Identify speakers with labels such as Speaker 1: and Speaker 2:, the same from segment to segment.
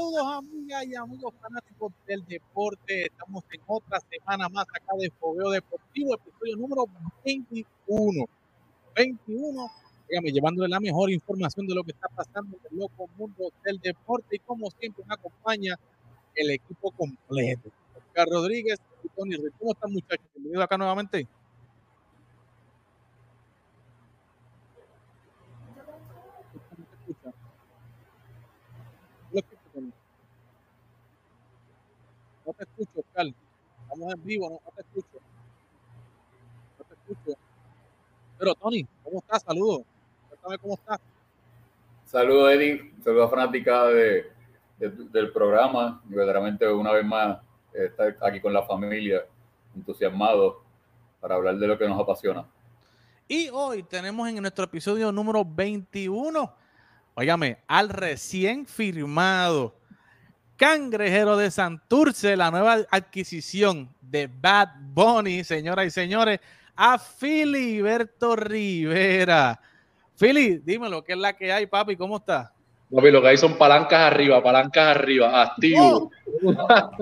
Speaker 1: Saludos amigas y amigos fanáticos del deporte. Estamos en otra semana más acá de Fogueo Deportivo, episodio número 21. 21, dígame, llevándole la mejor información de lo que está pasando en el loco mundo del deporte. Y como siempre me acompaña el equipo completo. Oscar Rodríguez y Tony ¿Cómo están muchachos? Bienvenidos acá nuevamente. No te escucho, Oscar. Estamos en vivo, no, te escucho. No te escucho. Pero, Tony, ¿cómo estás? Saludos. Cuéntame cómo estás.
Speaker 2: Saludos, Eddie. Saludos, fanática de, del programa. Y verdaderamente, una vez más, estar aquí con la familia, entusiasmado para hablar de lo que nos apasiona.
Speaker 1: Y hoy tenemos en nuestro episodio número 21, óigame, al recién firmado Cangrejero de Santurce, la nueva adquisición de Bad Bunny, señoras y señores, a Filiberto Rivera. Fili, dímelo, ¿qué es la que hay, papi? ¿Cómo está?
Speaker 3: Papi, lo que hay son palancas arriba, palancas arriba, activo.
Speaker 1: Oh.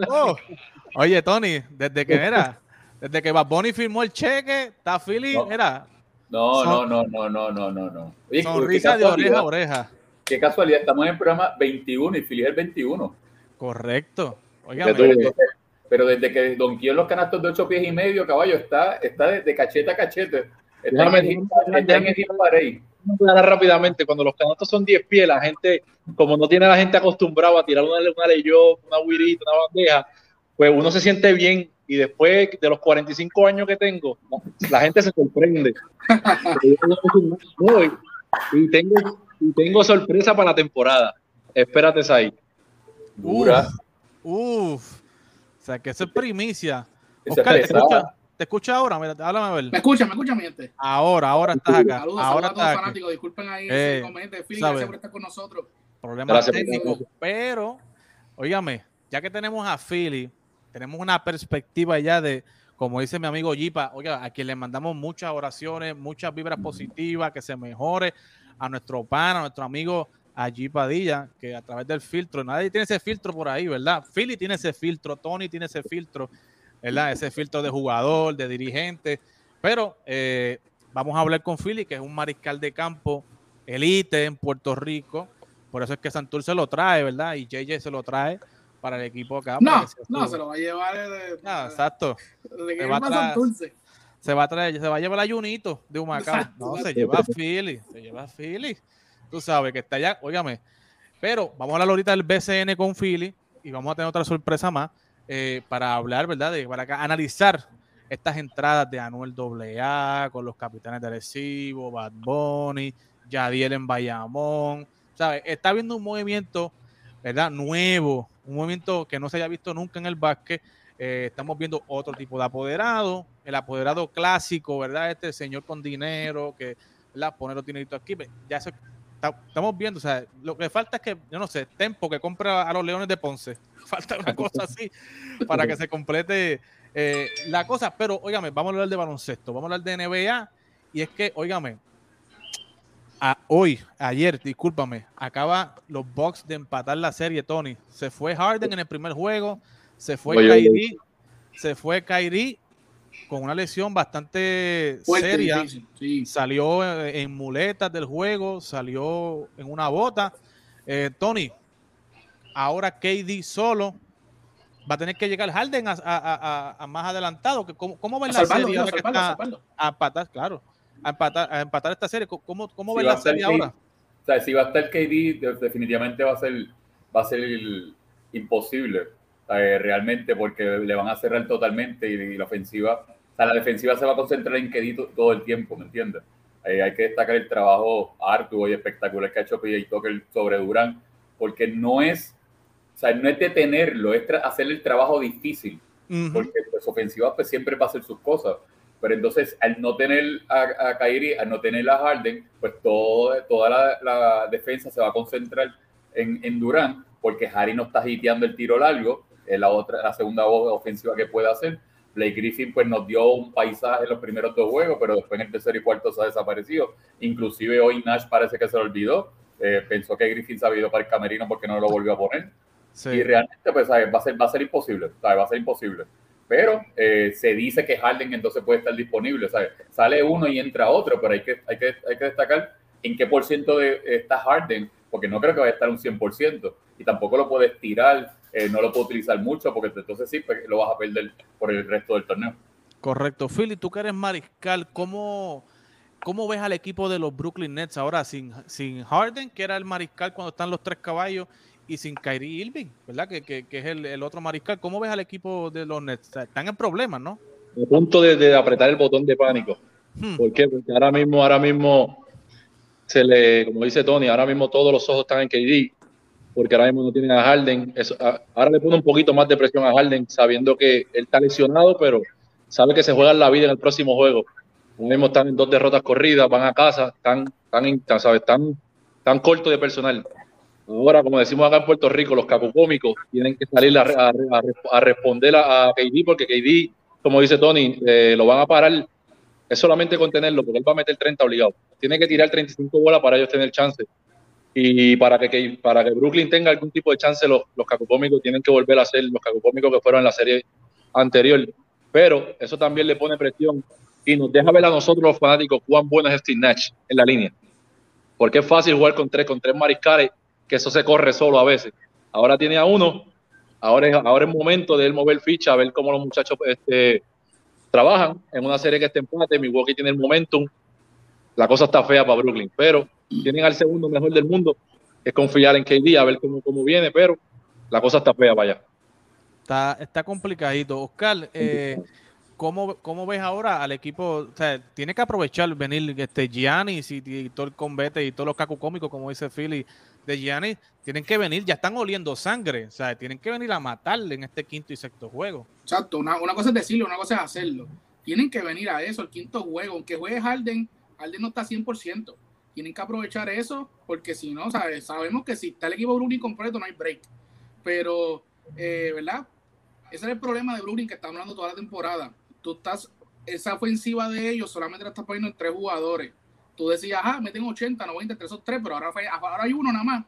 Speaker 1: Oh. Oye, Tony, desde que era, desde que Bad Bunny firmó el cheque, está Philly,
Speaker 2: no.
Speaker 1: era.
Speaker 2: No, no, no, no, no, no, no, no.
Speaker 1: Sonrisa de oreja a oreja.
Speaker 2: Qué casualidad, estamos en el programa 21 y Philly es el 21.
Speaker 1: Correcto.
Speaker 2: Oigan, pero, desde que Don en los canastos de ocho pies y medio, caballo, está, está de, de cachete a cachete. Está déjame, en el, en
Speaker 3: el rápidamente, cuando los canastos son 10 pies, la gente, como no tiene la gente acostumbrada a tirar una, una leyó, una huirita, una bandeja, pues uno se siente bien y después de los 45 años que tengo, la gente se sorprende. y, tengo, y tengo sorpresa para la temporada. Espérate ahí.
Speaker 1: Dura. Uf, O sea, que eso es primicia. Oscar, ¿te escucha, ¿te escucha ahora? Mira, háblame a ver.
Speaker 4: Me escucha, me escucha, mi gente.
Speaker 1: Ahora, ahora estás acá.
Speaker 4: Saludos,
Speaker 1: ahora
Speaker 4: saludos a todos los fanáticos. Disculpen ahí eh, ese inconveniente. Philly, gracias por estar con nosotros.
Speaker 1: Problemas técnicos. Pero, óigame, ya que tenemos a Philly, tenemos una perspectiva ya de, como dice mi amigo Jipa, oiga, a quien le mandamos muchas oraciones, muchas vibras positivas, que se mejore a nuestro pan, a nuestro amigo allí Padilla, que a través del filtro, nadie tiene ese filtro por ahí, ¿verdad? Philly tiene ese filtro, Tony tiene ese filtro, ¿verdad? Ese filtro de jugador, de dirigente. Pero eh, vamos a hablar con Philly, que es un mariscal de campo elite en Puerto Rico. Por eso es que Santur se lo trae, ¿verdad? Y JJ se lo trae para el equipo acá.
Speaker 4: No, no, se lo va a llevar de,
Speaker 1: ah, exacto.
Speaker 4: De que se, va a traer,
Speaker 1: se va a traer, se va a llevar a Junito de Humacao. No, se lleva a Philly, se lleva a Philly. Tú sabes que está allá, óigame. Pero vamos a hablar ahorita del BCN con Philly y vamos a tener otra sorpresa más eh, para hablar, ¿verdad? De, para acá, analizar estas entradas de Anuel AA con los capitanes de Recibo, Bad Bunny, Yadiel en Bayamón. ¿Sabes? Está viendo un movimiento, ¿verdad? Nuevo, un movimiento que no se haya visto nunca en el básquet. Eh, estamos viendo otro tipo de apoderado, el apoderado clásico, ¿verdad? Este señor con dinero que, ¿verdad? Pone los dineritos aquí. Ya se estamos viendo, o sea, lo que falta es que, yo no sé, Tempo que compra a los Leones de Ponce. Falta una cosa así para que se complete eh, la cosa. Pero, óigame, vamos a hablar de baloncesto, vamos a hablar de NBA. Y es que, óigame, a hoy, ayer, discúlpame, acaba los Bucks de empatar la serie, Tony. Se fue Harden en el primer juego, se fue Kyrie, se fue Kyrie con una lesión bastante seria. Salió en muletas del juego, salió en una bota. Eh, Tony, ahora KD solo va a tener que llegar Harden a, más adelantado. ¿Cómo, cómo ven la serie ahora que está a empatar? Claro, a empatar, a empatar esta serie. ¿Cómo, cómo ven la serie ahora?
Speaker 2: O sea, si va a estar KD, definitivamente va a ser, va a ser imposible eh, realmente porque le van a cerrar totalmente y, la ofensiva, o sea, la defensiva se va a concentrar en Kedito todo el tiempo, ¿me entiendes? Eh, hay que destacar el trabajo arduo y espectacular que ha hecho PJ Tucker sobre Durán, porque no es, o sea, no es detenerlo, es hacer el trabajo difícil, porque pues, ofensiva pues siempre va a hacer sus cosas, pero entonces al no tener a, a Kyrie, al no tener a Harden, pues todo, toda la, la defensa se va a concentrar en, en Durán, porque Harry no está hiteando el tiro largo, la otra, la segunda voz ofensiva que puede hacer. Blake Griffin pues nos dio un paisaje en los primeros dos juegos, pero después en el tercero y cuarto se ha desaparecido. Inclusive hoy Nash parece que se lo olvidó. Eh, pensó que Griffin se había ido para el camerino porque no lo volvió a poner. Y realmente, pues, ¿sabes? Va, a ser, va a ser imposible, ¿sabes? Va a ser imposible. Pero eh, se dice que Harden entonces puede estar disponible, ¿sabes? Sale uno y entra otro, pero hay que, hay que, hay que destacar en qué por ciento de, está Harden, porque no creo que vaya a estar un 100%, y tampoco lo puedes tirar, eh, no lo puedo utilizar mucho, porque entonces sí, pues, lo vas a perder por el resto del torneo.
Speaker 1: Correcto. Philly, tú que eres mariscal, ¿cómo, ¿cómo ves al equipo de los Brooklyn Nets ahora sin, sin Harden, que era el mariscal cuando están los tres caballos, y sin Kyrie Irving, ¿verdad? Que, que, que es el, el, otro mariscal. ¿Cómo ves al equipo de los Nets? Están en problemas, ¿no?
Speaker 3: A punto de, de, apretar el botón de pánico. Hmm. ¿Por qué? Porque ahora mismo, ahora mismo se le, como dice Tony, ahora mismo todos los ojos están en KD, porque ahora mismo no tienen a Harden. Ahora le pone un poquito más de presión a Harden, sabiendo que él está lesionado, pero sabe que se juega la vida en el próximo juego. Ahora mismo están en dos derrotas corridas, van a casa, están, ¿sabes? están, están cortos de personal. Ahora, como decimos acá en Puerto Rico, los capocómicos tienen que salir a, a, responder a, KD, porque KD, como dice Tony, eh, lo van a parar, es solamente contenerlo, porque él va a meter 30 obligado. Tiene que tirar 35 bolas para ellos tener chance. Y para que, para que Brooklyn tenga algún tipo de chance, los, los capocómicos tienen que volver a ser los capocómicos que fueron en la serie anterior. Pero eso también le pone presión y nos deja ver a nosotros los fanáticos cuán bueno es Steve Nash en la línea. Porque es fácil jugar con tres, con tres mariscales que eso se corre solo a veces. Ahora tiene a uno, ahora es, ahora es momento de él mover ficha, a ver cómo los muchachos este, trabajan en una serie que está empate. Milwaukee tiene el momentum. La cosa está fea para Brooklyn, pero tienen al segundo mejor del mundo, que es confiar en KD, a ver cómo, cómo viene, pero la cosa está fea para allá.
Speaker 1: Está, está complicadito. Oscar, eh, ¿cómo, ¿cómo, ves ahora al equipo? O sea, tiene que aprovechar venir este Giannis y, y, todo el combate y todos los cacu cómicos, como dice Philly, de Gianni tienen que venir, ya están oliendo sangre, o sea, tienen que venir a matarle en este quinto y sexto juego.
Speaker 4: Exacto, una, cosa es decirlo, una cosa es hacerlo. Tienen que venir a eso, el quinto juego, aunque juegue Harden, Harden no está 100%. Tienen que aprovechar eso, porque si no, sabemos que si está el equipo Brooklyn completo, no hay break. Pero, eh, ¿verdad? Ese es el problema de Brooklyn que estamos hablando toda la temporada. Tú estás, esa ofensiva de ellos solamente la estás poniendo en tres jugadores tú decías, ah, meten 80, 90 entre esos tres, pero ahora, ahora hay uno nada más.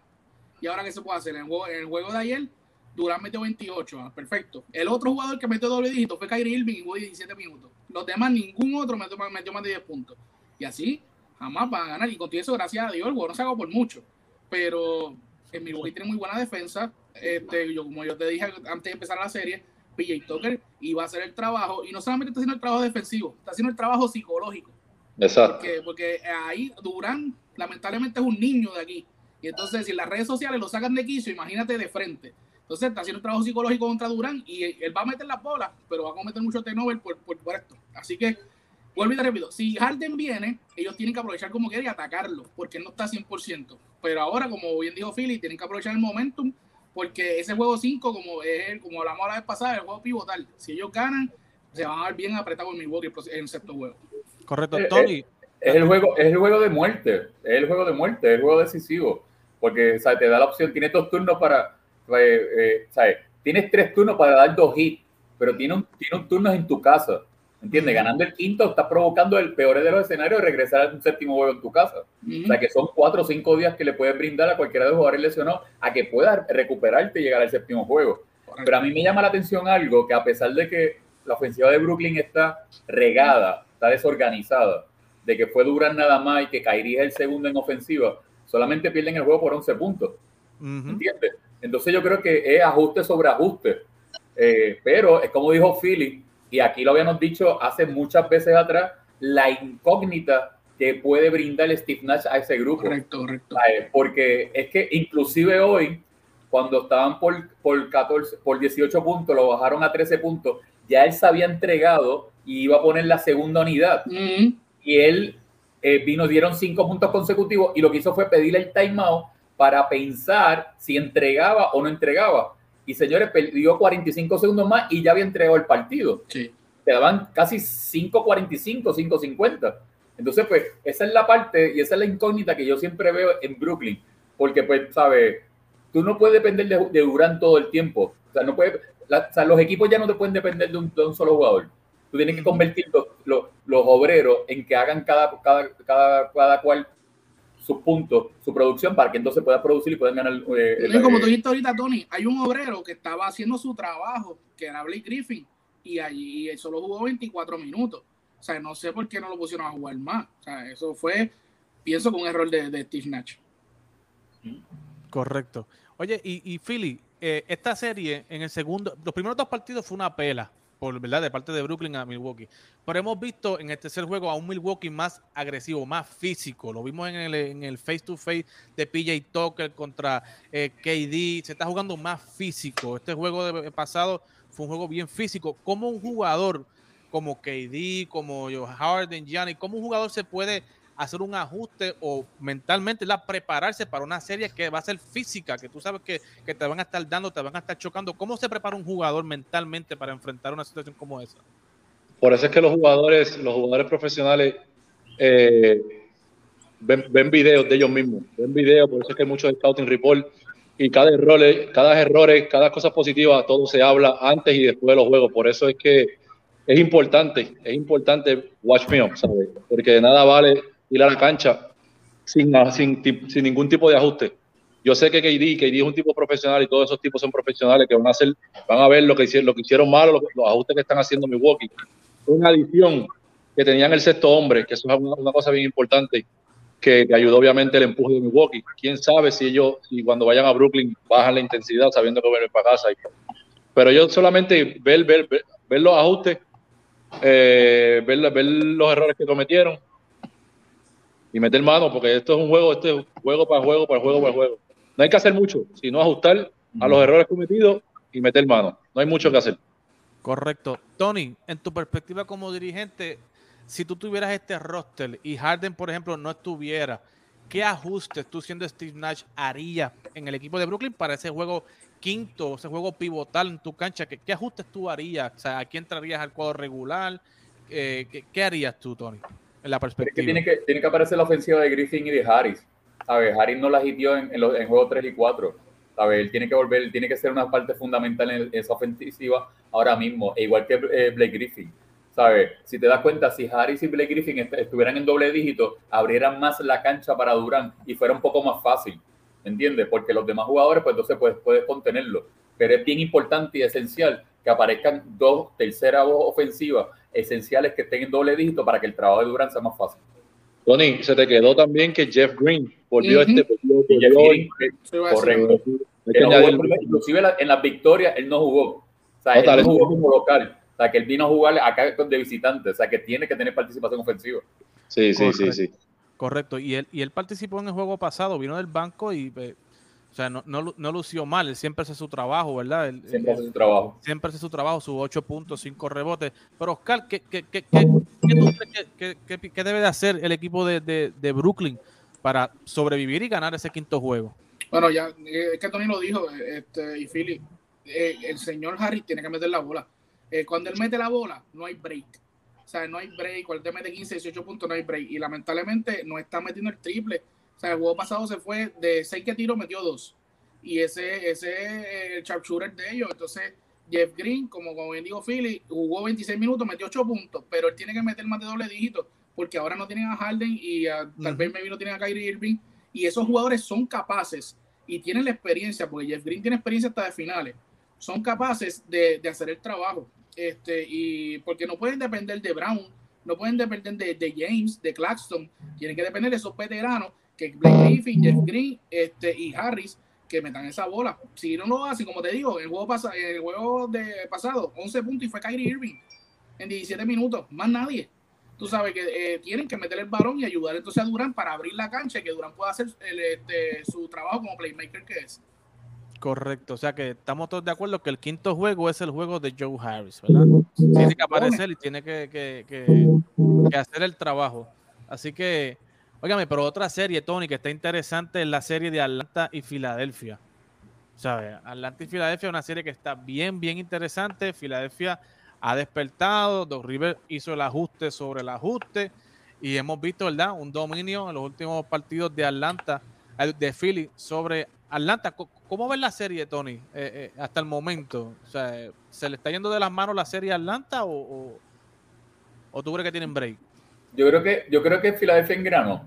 Speaker 4: ¿Y ahora qué se puede hacer? En el juego, de ayer, Durán metió 28, ah, perfecto. El otro jugador que metió doble dígito fue Kyrie Irving y jugó 17 minutos. Los demás, ningún otro metió, metió, más de 10 puntos. Y así, jamás van a ganar. Y con eso, gracias a Dios, el no se hago por mucho. Pero en Milwaukee tiene muy buena defensa. Este, yo, como yo te dije antes de empezar la serie, PJ Tucker iba a hacer el trabajo. Y no solamente está haciendo el trabajo defensivo, está haciendo el trabajo psicológico
Speaker 3: Exacto.
Speaker 4: Porque, ahí Durán, lamentablemente, es un niño de aquí. Y entonces, si las redes sociales lo sacan de quicio, imagínate de frente. Entonces, está haciendo un trabajo psicológico contra Durán y él va a meter la bola, pero va a cometer mucho tenover por, por, por esto. Así que, vuelvo y te repito, si Harden viene, ellos tienen que aprovechar como quiera y atacarlo, porque él no está 100%. Pero ahora, como bien dijo Philly, tienen que aprovechar el momentum, porque ese juego 5, como, es, como hablamos la vez pasada, el juego pivotal. Si ellos ganan, se van a ver bien apretados en Milwaukee en el sexto juego.
Speaker 1: Correcto, eh, Tony.
Speaker 2: Eh, es, el juego, es el juego de muerte, es el juego de muerte, es el juego decisivo, porque te da la opción, tienes dos turnos para, eh, ¿sabes? Tienes tres turnos para dar dos hits, pero tiene un, tiene un turno en tu casa, ¿entiendes? Ganando el quinto, estás provocando el peor de los escenarios de regresar a un séptimo juego en tu casa. O sea, que son cuatro o cinco días que le puedes brindar a cualquiera de los jugadores lesionados a que pueda recuperarte y llegar al séptimo juego. Pero a mí me llama la atención algo que a pesar de que la ofensiva de Brooklyn está regada, está desorganizada, de que fue Durán nada más y que caería el segundo en ofensiva, solamente pierden el juego por 11 puntos. ¿Entiendes? Entonces yo creo que es ajuste sobre ajuste. Eh, pero es como dijo Philly, y aquí lo habíamos dicho hace muchas veces atrás, la incógnita que puede brindar Steve Nash a ese grupo.
Speaker 4: Correcto, correcto.
Speaker 2: Porque es que inclusive hoy, cuando estaban por, por, 14, por 18 puntos, lo bajaron a 13 puntos, ya él se había entregado y iba a poner la segunda unidad. Y él eh, vino, dieron cinco puntos consecutivos y lo que hizo fue pedirle el timeout para pensar si entregaba o no entregaba. Y señores, perdió 45 segundos más y ya había entregado el partido.
Speaker 4: Sí.
Speaker 2: Te daban casi 5.45, 5.50. Entonces, pues, esa es la parte y esa es la incógnita que yo siempre veo en Brooklyn. Porque, pues, ¿sabes? Tú no puedes depender de, de Durán todo el tiempo. O sea, no puede, o sea, los equipos ya no te pueden depender de un, solo jugador. Tú tienes que convertir los, los, obreros en que hagan cada, cada, cada, cada cual sus puntos, su producción, para que entonces pueda producir y puedan ganar.
Speaker 4: Eh, como tú dijiste ahorita, Tony, hay un obrero que estaba haciendo su trabajo, que era Blake Griffin, y allí él solo jugó 24 minutos. O sea, no sé por qué no lo pusieron a jugar más. O sea, eso fue, pienso, con un error de, Steve Nash.
Speaker 1: Correcto. Oye, y, y Philly, eh, esta serie en el segundo, los primeros dos partidos fue una pela por verdad de parte de Brooklyn a Milwaukee. Pero hemos visto en el tercer juego a un Milwaukee más agresivo, más físico. Lo vimos en el, en el face to face de PJ Tucker contra eh, KD. Se está jugando más físico. Este juego de, pasado fue un juego bien físico. Como un jugador como KD, como Harden, Gianni, cómo un jugador se puede hacer un ajuste o mentalmente la prepararse para una serie que va a ser física, que tú sabes que, te van a estar dando, te van a estar chocando. ¿Cómo se prepara un jugador mentalmente para enfrentar una situación como esa?
Speaker 3: Por eso es que los jugadores, los jugadores profesionales eh, ven, videos de ellos mismos, ven videos, por eso es que hay muchos scouting report y cada error, cada error, cada cosa positiva, todo se habla antes y después de los juegos. Por eso es que es importante, es importante watch up, ¿sabes? Porque de nada vale ir a la cancha sin, sin, sin ningún tipo de ajuste. Yo sé que KD, KD es un tipo profesional y todos esos tipos son profesionales que van a hacer, van a ver lo que hicieron, lo que hicieron mal, los, ajustes que están haciendo Milwaukee. Una adición que tenían el sexto hombre, que eso es una, cosa bien importante, que, ayudó obviamente el empuje de Milwaukee. Quién sabe si ellos, si cuando vayan a Brooklyn bajan la intensidad sabiendo que van a ir para casa. pero yo solamente ver, ver, ver, los ajustes, eh, ver, ver los errores que cometieron y meter mano, porque esto es un juego, este es juego para juego, para juego, para juego. No hay que hacer mucho, sino ajustar a los errores cometidos y meter mano. No hay mucho que hacer.
Speaker 1: Correcto. Tony, en tu perspectiva como dirigente, si tú tuvieras este roster y Harden, por ejemplo, no estuviera, ¿qué ajustes tú siendo Steve Nash harías en el equipo de Brooklyn para ese juego quinto, ese juego pivotal en tu cancha? ¿Qué, qué ajustes tú harías? O sea, ¿aquí entrarías al cuadro regular? Eh, ¿qué, ¿qué, harías tú, Tony? En la perspectiva.
Speaker 2: tiene, que, tiene que aparecer la ofensiva de Griffin y de Harris. ¿sabes? Harris no la hitió en, en, en juegos 3 y 4. ¿sabes? Él tiene que volver, tiene que ser una parte fundamental en esa ofensiva ahora mismo, e igual que eh, Blake Griffin. ¿sabes? Si te das cuenta, si Harris y Blake Griffin estuvieran en doble dígito, abrieran más la cancha para Durán y fuera un poco más fácil, ¿entiendes? Porque los demás jugadores, pues entonces puedes, puedes contenerlo. Pero es bien importante y esencial que aparezcan dos terceras ofensivas esenciales que estén en doble dígito para que el trabajo de Durant sea más fácil.
Speaker 3: Tony, se te quedó también que Jeff Green volvió este. Jeff
Speaker 2: Green, correcto. inclusive en las victorias él no jugó. O sea, él no jugó como local. O sea, que él vino a jugar acá de visitante. O sea, que tiene que tener participación ofensiva.
Speaker 3: Sí, sí, sí, sí.
Speaker 1: Correcto. Y él, y él participó en el juego pasado, vino del banco y eh, o sea, no, no, no, lució mal, él siempre hace su trabajo, ¿verdad?
Speaker 2: siempre hace su trabajo.
Speaker 1: Siempre hace su trabajo, sus 8 puntos, 5 rebotes. Pero Oscar, ¿qué, qué, qué, qué, debe de hacer el equipo de, de, de, Brooklyn para sobrevivir y ganar ese quinto juego?
Speaker 4: Bueno, ya, eh, es que Tony lo dijo, este, y Philly, eh, el señor Harry tiene que meter la bola. Eh, cuando él mete la bola, no hay break. O sea, no hay break. Cuando él mete 15, 18 puntos, no hay break. Y lamentablemente no está metiendo el triple o sea, el juego pasado se fue de 6 que tiro, metió 2. Y ese, ese es el sharpshooter de ellos. Entonces, Jeff Green, como, como bien digo Philly, jugó 26 minutos, metió 8 puntos, pero él tiene que meter más de doble dígito, porque ahora no tienen a Harden y tal vez maybe no tienen a Kyrie Irving. Y esos jugadores son capaces y tienen la experiencia, porque Jeff Green tiene experiencia hasta de finales, son capaces de, de hacer el trabajo. Este, y porque no pueden depender de Brown, no pueden depender de, de James, de Claxton, tienen que depender de esos veteranos que Blake Griffin, Jeff Green este, y Harris que metan esa bola. Si no lo hacen, como te digo, el juego, pasa, el juego de pasado, 11 puntos y fue Kyrie Irving en 17 minutos, más nadie. Tú sabes que eh, tienen que meter el balón y ayudar entonces a Durán para abrir la cancha y que Durán pueda hacer este, su trabajo como playmaker que es.
Speaker 1: Correcto, o sea que estamos todos de acuerdo que el quinto juego es el juego de Joe Harris, ¿verdad? Tiene que aparecer y tiene que, que, que hacer el trabajo. Así que Óigame, pero otra serie, Tony, que está interesante es la serie de Atlanta y Filadelfia. ¿Sabes? Atlanta y Filadelfia es una serie que está bien, bien interesante. Filadelfia ha despertado. Doc River hizo el ajuste sobre el ajuste. Y hemos visto, ¿verdad? Un dominio en los últimos partidos de Atlanta, de Philly sobre Atlanta. ¿Cómo ves la serie, Tony, eh, eh, hasta el momento? O sea, ¿se le está yendo de las manos la serie a Atlanta o, o, o tú crees que tienen break?
Speaker 2: Yo creo que, yo creo que Filadelfia en grano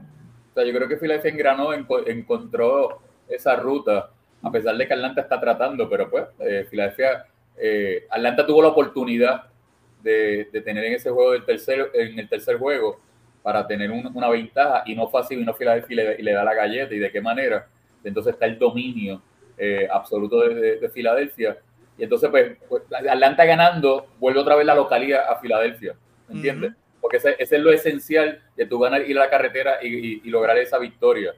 Speaker 2: O sea, yo creo que Filadelfia engranó, enco- encontró esa ruta, a pesar de que Atlanta está tratando, pero pues eh, Filadelfia, eh, Atlanta tuvo la oportunidad de, de tener en ese juego del tercer, en el tercer juego para tener un- una ventaja y no fue así, vino Filadelfia y le, y le da la galleta y de qué manera. Entonces está el dominio eh, absoluto de, de- de Filadelfia. Y entonces, pues, pues, Atlanta ganando, vuelve otra vez la localía a Filadelfia. ¿Me entiendes?
Speaker 1: Ujú.
Speaker 2: Porque ese, ese es lo esencial de tu ganar, ir a la carretera y, lograr esa victoria.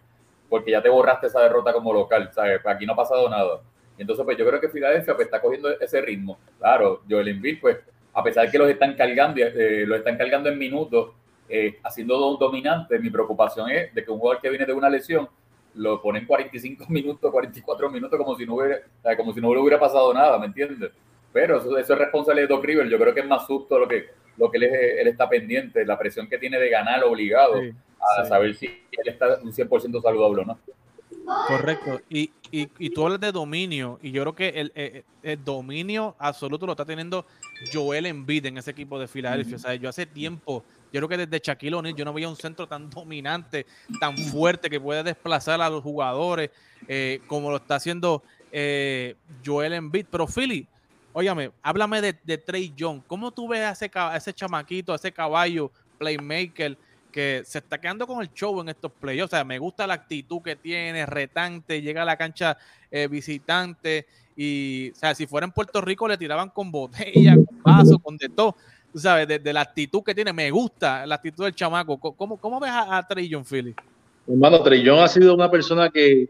Speaker 2: Porque ya te borraste esa derrota como local, ¿sabes? Pues Aquí no ha pasado nada. Entonces, pues yo creo que Filadelfia pues, está cogiendo ese ritmo. Claro, Joel Embiid, pues, a pesar que los están cargando, eh, los están cargando en minutos, eh, haciendo do- dominante, mi preocupación es de que un jugador que viene de una lesión lo ponen 45 minutos, 44 minutos, como si no hubiera, como si no hubiera pasado nada, ¿me entiendes? Pero eso, eso es responsabilidad de Doc River. Yo creo que es más susto lo que, lo que él, es- él está pendiente, la presión que tiene de ganar obligado
Speaker 1: Sí,
Speaker 2: a
Speaker 1: sí.
Speaker 2: saber si él está un 100% saludable o no.
Speaker 1: Correcto. Y, y, y tú hablas de dominio, y yo creo que el, el- el dominio absoluto lo está teniendo Joel Embiid en ese equipo de Filadelfia. O sea, yo hace tiempo, yo creo que desde Shaquille O'Neal yo no veía un centro tan dominante, tan fuerte, que puede desplazar a los jugadores, eh, como lo está haciendo eh, Joel Embiid. Pero Philly, óyame, háblame de, Trey Young. ¿Cómo tú ves a ese, chamaquito, a ese caballo, playmaker? que se está quedando con el show en estos playoffs. O sea, me gusta la actitud que tiene, retante, llega a la cancha eh, visitante y, o sea, si fuera en Puerto Rico le tiraban con botella, con vaso, con de todo. Tú sabes, de, la actitud que tiene, me gusta la actitud del chamaco. Co- ¿Cómo, ves a, Trey Young, Philly?
Speaker 3: Hermano, Trillón ha sido una persona que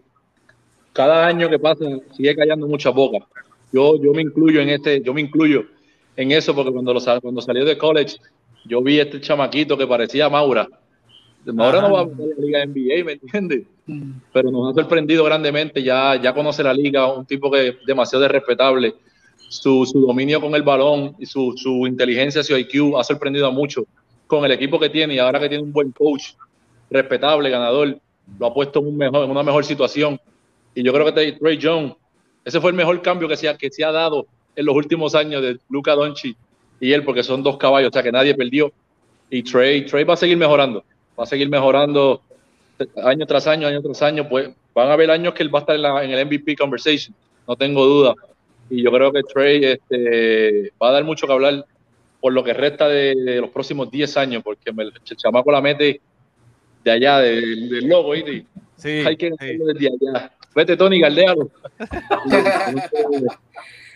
Speaker 3: cada año que pasa sigue callando mucha boca. Yo, yo me incluyo en este, yo me incluyo en eso porque cuando, lo, cuando salió de college, yo vi este chamaquito que parecía Maura. Maura
Speaker 1: Ajá.
Speaker 3: no va a la liga NBA, ¿me entiendes? Pero nos ha sorprendido grandemente, ya, ya conoce la liga, un tipo que es demasiado respetable. Su, su dominio con el balón y su, su inteligencia, su IQ ha sorprendido a muchos con el equipo que tiene y ahora que tiene un buen coach, respetable, ganador, lo ha puesto en, un mejor, en una mejor situación. Y yo creo que Trey Young, ese fue el mejor cambio que se ha, que se ha dado en los últimos años de Luca Doncic y él, porque son dos caballos, o sea que nadie perdió. Y Trey, Trey va a seguir mejorando, va a seguir mejorando año tras año, año tras año. Pues van a haber años que él va a estar en, la- en el MVP conversation, no tengo duda. Y yo creo que Trey este, va a dar mucho que hablar por lo que resta de, de los próximos 10 años, porque me- el chamaco la mete de allá, de- del logo, ¿viste?
Speaker 1: Sí,
Speaker 3: Hay que
Speaker 1: sí.
Speaker 3: desde allá. Vete, Tony, galdealo.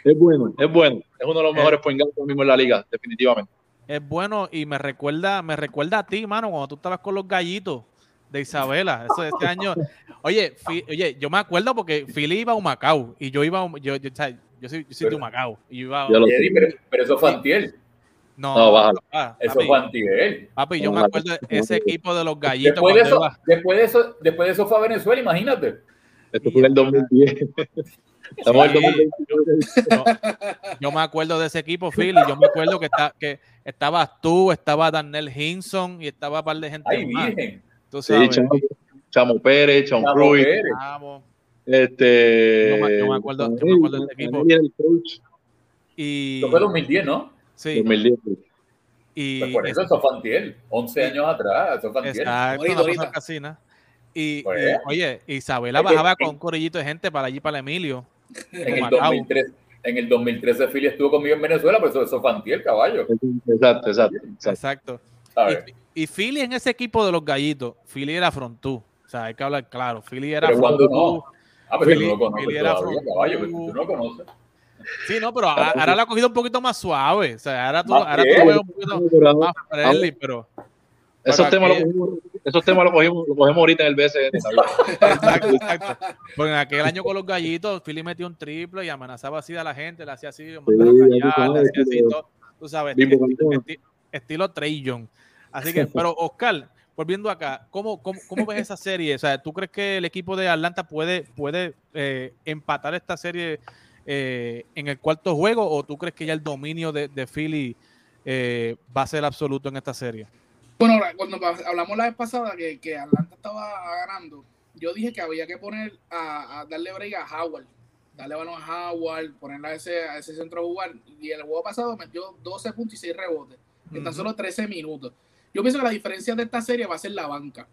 Speaker 3: es bueno, es bueno. Es uno de los mejores point guards mismo en la liga, definitivamente.
Speaker 1: es bueno y me recuerda, me recuerda a ti, mano, cuando tú estabas con los gallitos de Isabela. Eso este año. Oye, Fi- oye, yo me acuerdo porque Philly iba a Humacao y yo iba a, yo, yo, o sea, yo soy, yo soy de Humacao y yo iba a-
Speaker 2: pero, pero eso fue antier.
Speaker 1: no,
Speaker 3: No, bájalo.
Speaker 1: papá,
Speaker 2: Eso
Speaker 1: papi,
Speaker 2: fue antier.
Speaker 1: papi, yo me acuerdo de ese equipo de los gallitos
Speaker 2: Después de, eso, después, de eso, después de eso fue a Venezuela, imagínate.
Speaker 3: Esto fue en el 2010. Estamos en el 2022.
Speaker 1: yo, yo me acuerdo de ese equipo, Philly. Yo me acuerdo que, está, que estabas tú, estaba Daniel Hinson y estaba un par de gente
Speaker 2: Ay,
Speaker 1: más.
Speaker 2: virgen.
Speaker 1: Tú
Speaker 3: Sí,
Speaker 1: sabes.
Speaker 3: Chamo, Chamo Pérez, Chamo Cruz, este.
Speaker 1: Yo me- yo me acuerdo- yo me acuerdo de este equipo.
Speaker 3: Daniel, el coach,
Speaker 1: Y,
Speaker 2: fue 2010, ¿no?
Speaker 1: sí,
Speaker 3: 2010.
Speaker 1: y
Speaker 2: Pues por eso, eso fue antier. 11 años atrás, eso fue antier.
Speaker 1: Exacto, una cosa casina. Y,
Speaker 2: Pues.
Speaker 1: y, oye, Isabela
Speaker 2: que-
Speaker 1: bajaba con un corillito de gente para allí, para el Emilio.
Speaker 2: En el,
Speaker 1: Macao.
Speaker 2: 2003, en el 2013 Philly estuvo conmigo en Venezuela, pero eso, eso fue antier, caballo.
Speaker 3: Exacto, exacto. exacto.
Speaker 1: Y, y Philly en ese equipo de los gallitos, Philly era frontú. O sea, hay que hablar claro. Philly era
Speaker 2: Pero cuando
Speaker 1: frontú.
Speaker 2: no. Ah, pero
Speaker 1: Philly-
Speaker 2: tú no lo conoces
Speaker 1: Philly era
Speaker 2: todavía,
Speaker 1: frontú.
Speaker 2: caballo, pero tú no lo conoces.
Speaker 1: Sí, no, pero a- ahora lo ha cogido un poquito más suave. O sea, ahora tú, ahora tú lo ves un poquito más friendly, pero.
Speaker 3: Esos temas, lo
Speaker 1: aquel-
Speaker 3: cogimos, esos temas lo cogimos, lo cogemos ahorita en el. ¿sabes?
Speaker 1: Exacto, exacto. Porque en aquel año con los gallitos, Philly metió un triple y amenazaba así a la gente, le hacía así,
Speaker 3: Sí,
Speaker 1: callar, le hacía así, todo, tú sabes,
Speaker 3: Bimbo
Speaker 1: esti-
Speaker 3: Cantona.
Speaker 1: esti- estilo Trey Young. Así que, pero Oscar, volviendo acá, ¿cómo, cómo, cómo ves esa serie? O sea, ¿tú crees que el equipo de Atlanta puede, puede eh, empatar esta serie eh, en el cuarto juego o tú crees que ya el dominio de, de Philly eh, va a ser absoluto en esta serie?
Speaker 4: Bueno, ahora, cuando hablamos la vez pasada que, que Atlanta estaba ganando, yo dije que había que poner a, a darle break a Howard, darle balón a Howard, ponerle a ese, a ese centro a jugar. Y el juego pasado metió 12 puntos y 6 rebotes en tan
Speaker 1: Ujú.
Speaker 4: solo 13 minutos. Yo pienso que la diferencia de esta serie va a ser la banca.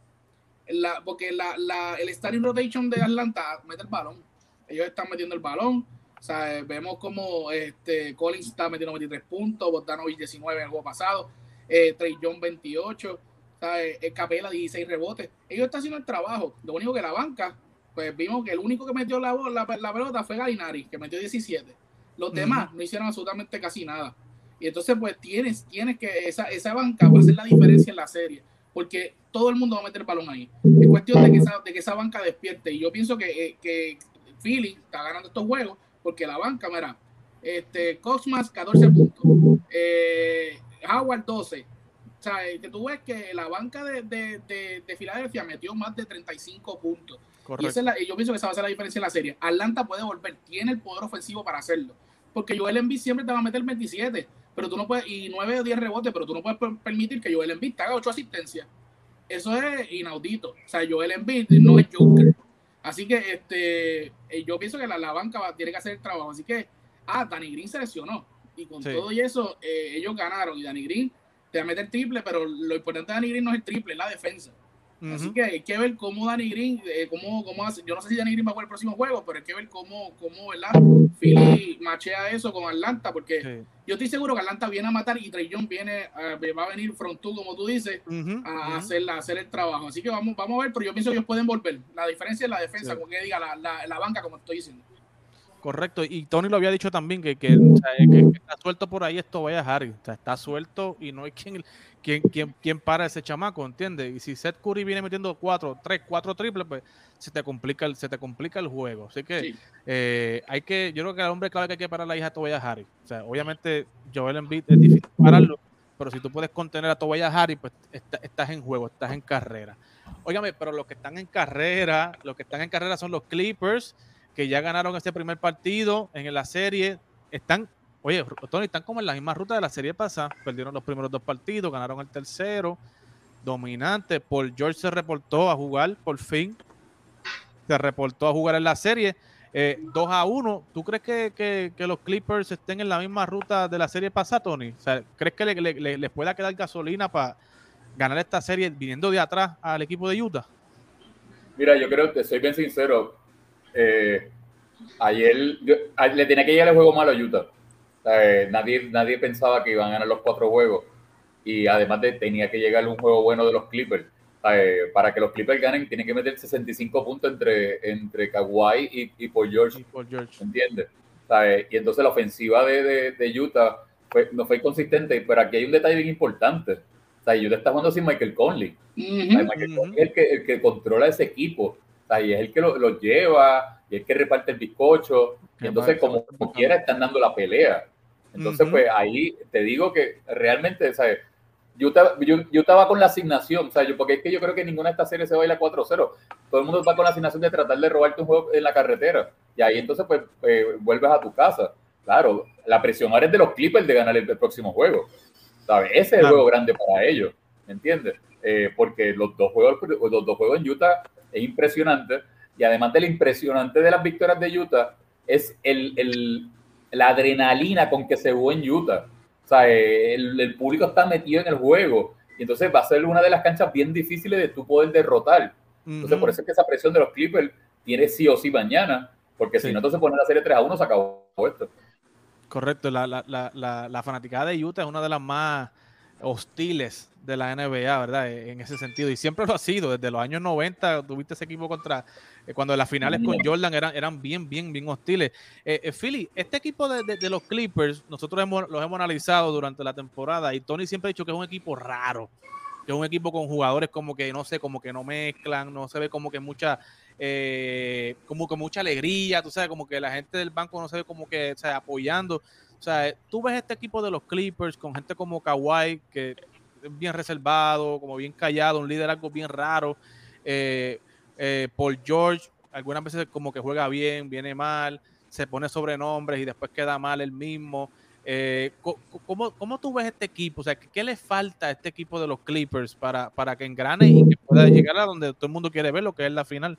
Speaker 4: la, porque la, la, el starting rotation de Atlanta mete el balón. Ellos están metiendo el balón. O sea, vemos como este, Collins está metiendo 23 puntos, Bogdanovich 19 en el juego pasado, eh, Trey John 28, ¿sabes? Capela 16 rebotes. Ellos están haciendo el trabajo. Lo único que la banca, pues vimos que el único que metió la, la, la pelota fue Galinari, que metió 17. Los demás no hicieron absolutamente casi nada. Y entonces, pues tienes, tienes que esa, esa banca va a hacer la diferencia en la serie, porque todo el mundo va a meter el balón ahí. Es cuestión de que esa, de que esa banca despierte. Y yo pienso que, eh, que Philly está ganando estos juegos porque la banca, mira, este, Cosmas 14 puntos, eh, Howard 12. O sea, que tú ves que la banca de, de, de, de Filadelfia metió más de 35 puntos. Y, esa es la, y yo pienso que esa va a ser la diferencia en la serie. Atlanta puede volver, tiene el poder ofensivo para hacerlo. Porque Joel Embiid siempre te va a meter 27, pero tú no puedes, y 9 o 10 rebotes, pero tú no puedes permitir que Joel Embiid te haga 8 asistencias. Eso es inaudito. O sea, Joel Embiid no es Joker. Así que este, eh, yo pienso que la, la banca va, tiene que hacer el trabajo. Así que, ah, Danny Green se lesionó. Y con todo y eso, eh, ellos ganaron. Y Danny Green te va a meter triple, pero lo importante de Danny Green no es el triple, es la defensa. Así que hay que ver cómo Danny Green, eh, cómo, cómo hace. Yo no sé si Danny Green va a jugar el próximo juego, pero hay que ver cómo, cómo ¿verdad? Philly machea eso con Atlanta, porque yo estoy seguro que Atlanta viene a matar y Trey Young viene, va a venir front como tú dices, a, hacer, hacer el trabajo. Así que vamos, vamos a ver, pero yo pienso que ellos pueden volver. La diferencia es la defensa, como que diga la, la, la banca, como estoy diciendo.
Speaker 1: Correcto, y Tony lo había dicho también, que, que, o sea, que, que está suelto por ahí esto vaya Harry, o sea, está suelto y no hay quien, quien, quien, quien para ese chamaco, ¿entiendes? Y si Seth Curry viene metiendo cuatro, tres, cuatro triples, pues se te complica el, se te complica el juego. Así que sí. eh, hay que, yo creo que al hombre clave que hay que parar la hija de Tobias Harry. O sea, obviamente Joel Embiid es difícil pararlo, pero si tú puedes contener a Tobias Harry, pues está, estás en juego, estás en carrera. Óigame, pero los que están en carrera, los que están en carrera son los Clippers, que ya ganaron este primer partido en la serie, están, oye, Tony, están como en la misma ruta de la serie pasada, perdieron los primeros dos partidos, ganaron el tercero, dominante, Paul George se reportó a jugar, por fin, se reportó a jugar en la serie, eh, 2 a 1, ¿tú crees que, los Clippers estén en la misma ruta de la serie pasada, Tony? O sea, ¿crees que le, le, les pueda quedar gasolina para ganar esta serie viniendo de atrás al equipo de Utah?
Speaker 2: Mira, yo creo que soy bien sincero, eh, ayer yo, le tenía que llegar el juego malo a Utah. Eh, nadie, nadie pensaba que iban a ganar los cuatro juegos. Y además de, tenía que llegar un juego bueno de los Clippers. Eh, para que los Clippers ganen, tienen que meter 65 puntos entre, entre Kawhi y, y Paul George. Y Paul George. ¿Entiendes? Y entonces la ofensiva de, de, de Utah fue, no fue consistente, pero aquí hay un detalle bien importante. O sea, Utah está jugando sin Michael Conley. Uh -huh, Michael uh -huh. Conley es el que, el que controla ese equipo y es el que lo, lo, lleva, y es el que reparte el bizcocho, y entonces como, como, quiera están dando la pelea. Entonces, uh -huh. pues ahí te digo que realmente, ¿sabes? Utah, Utah va con la asignación, sea, yo, porque es que yo creo que ninguna de estas series se baila 4-0. Todo el mundo va con la asignación de tratar de robarte un juego en la carretera. Y ahí entonces, pues, eh, vuelves a tu casa. Claro, la presión ahora es de los Clippers de ganar el, el próximo juego. ¿Sabes? Ese es el claro. juego grande para ellos. ¿Me entiendes? Eh, porque los dos, juegos, los dos juegos en Utah es impresionante. Y además de lo impresionante de las victorias de Utah, es el, el, la adrenalina con que se jugó en Utah. O sea, el, el, público está metido en el juego. Y entonces va a ser una de las canchas bien difíciles de tu poder derrotar. Entonces, uh -huh. por eso es que esa presión de los Clippers tiene sí o sí mañana. Porque sí. si no, entonces poner la serie 3 a 1 se acabó esto.
Speaker 1: Correcto. La, la, la, la, fanaticada de Utah es una de las más hostiles de la NBA, ¿verdad? En ese sentido. Y siempre lo ha sido. Desde los años 90 tuviste ese equipo contra. Eh, cuando las finales con Jordan eran, eran bien, bien, bien hostiles. Eh, eh, Philly, este equipo de, de, de, los Clippers, nosotros hemos, los hemos analizado durante la temporada y Tony siempre ha dicho que es un equipo raro. Que es un equipo con jugadores como que, no sé, como que no mezclan, no se ve como que mucha. Eh, como que mucha alegría, tú sabes, como que la gente del banco no se ve como que, o sea, apoyando. O sea, tú ves este equipo de los Clippers con gente como Kawhi, que bien reservado, como bien callado, un liderazgo bien raro. Eh, eh, Paul George, algunas veces como que juega bien, viene mal, se pone sobrenombres y después queda mal el mismo. Eh, ¿cómo, ¿cómo, tú ves este equipo? O sea, ¿qué, le falta a este equipo de los Clippers para, para que engrane y que pueda llegar a donde todo el mundo quiere ver, lo que es la final?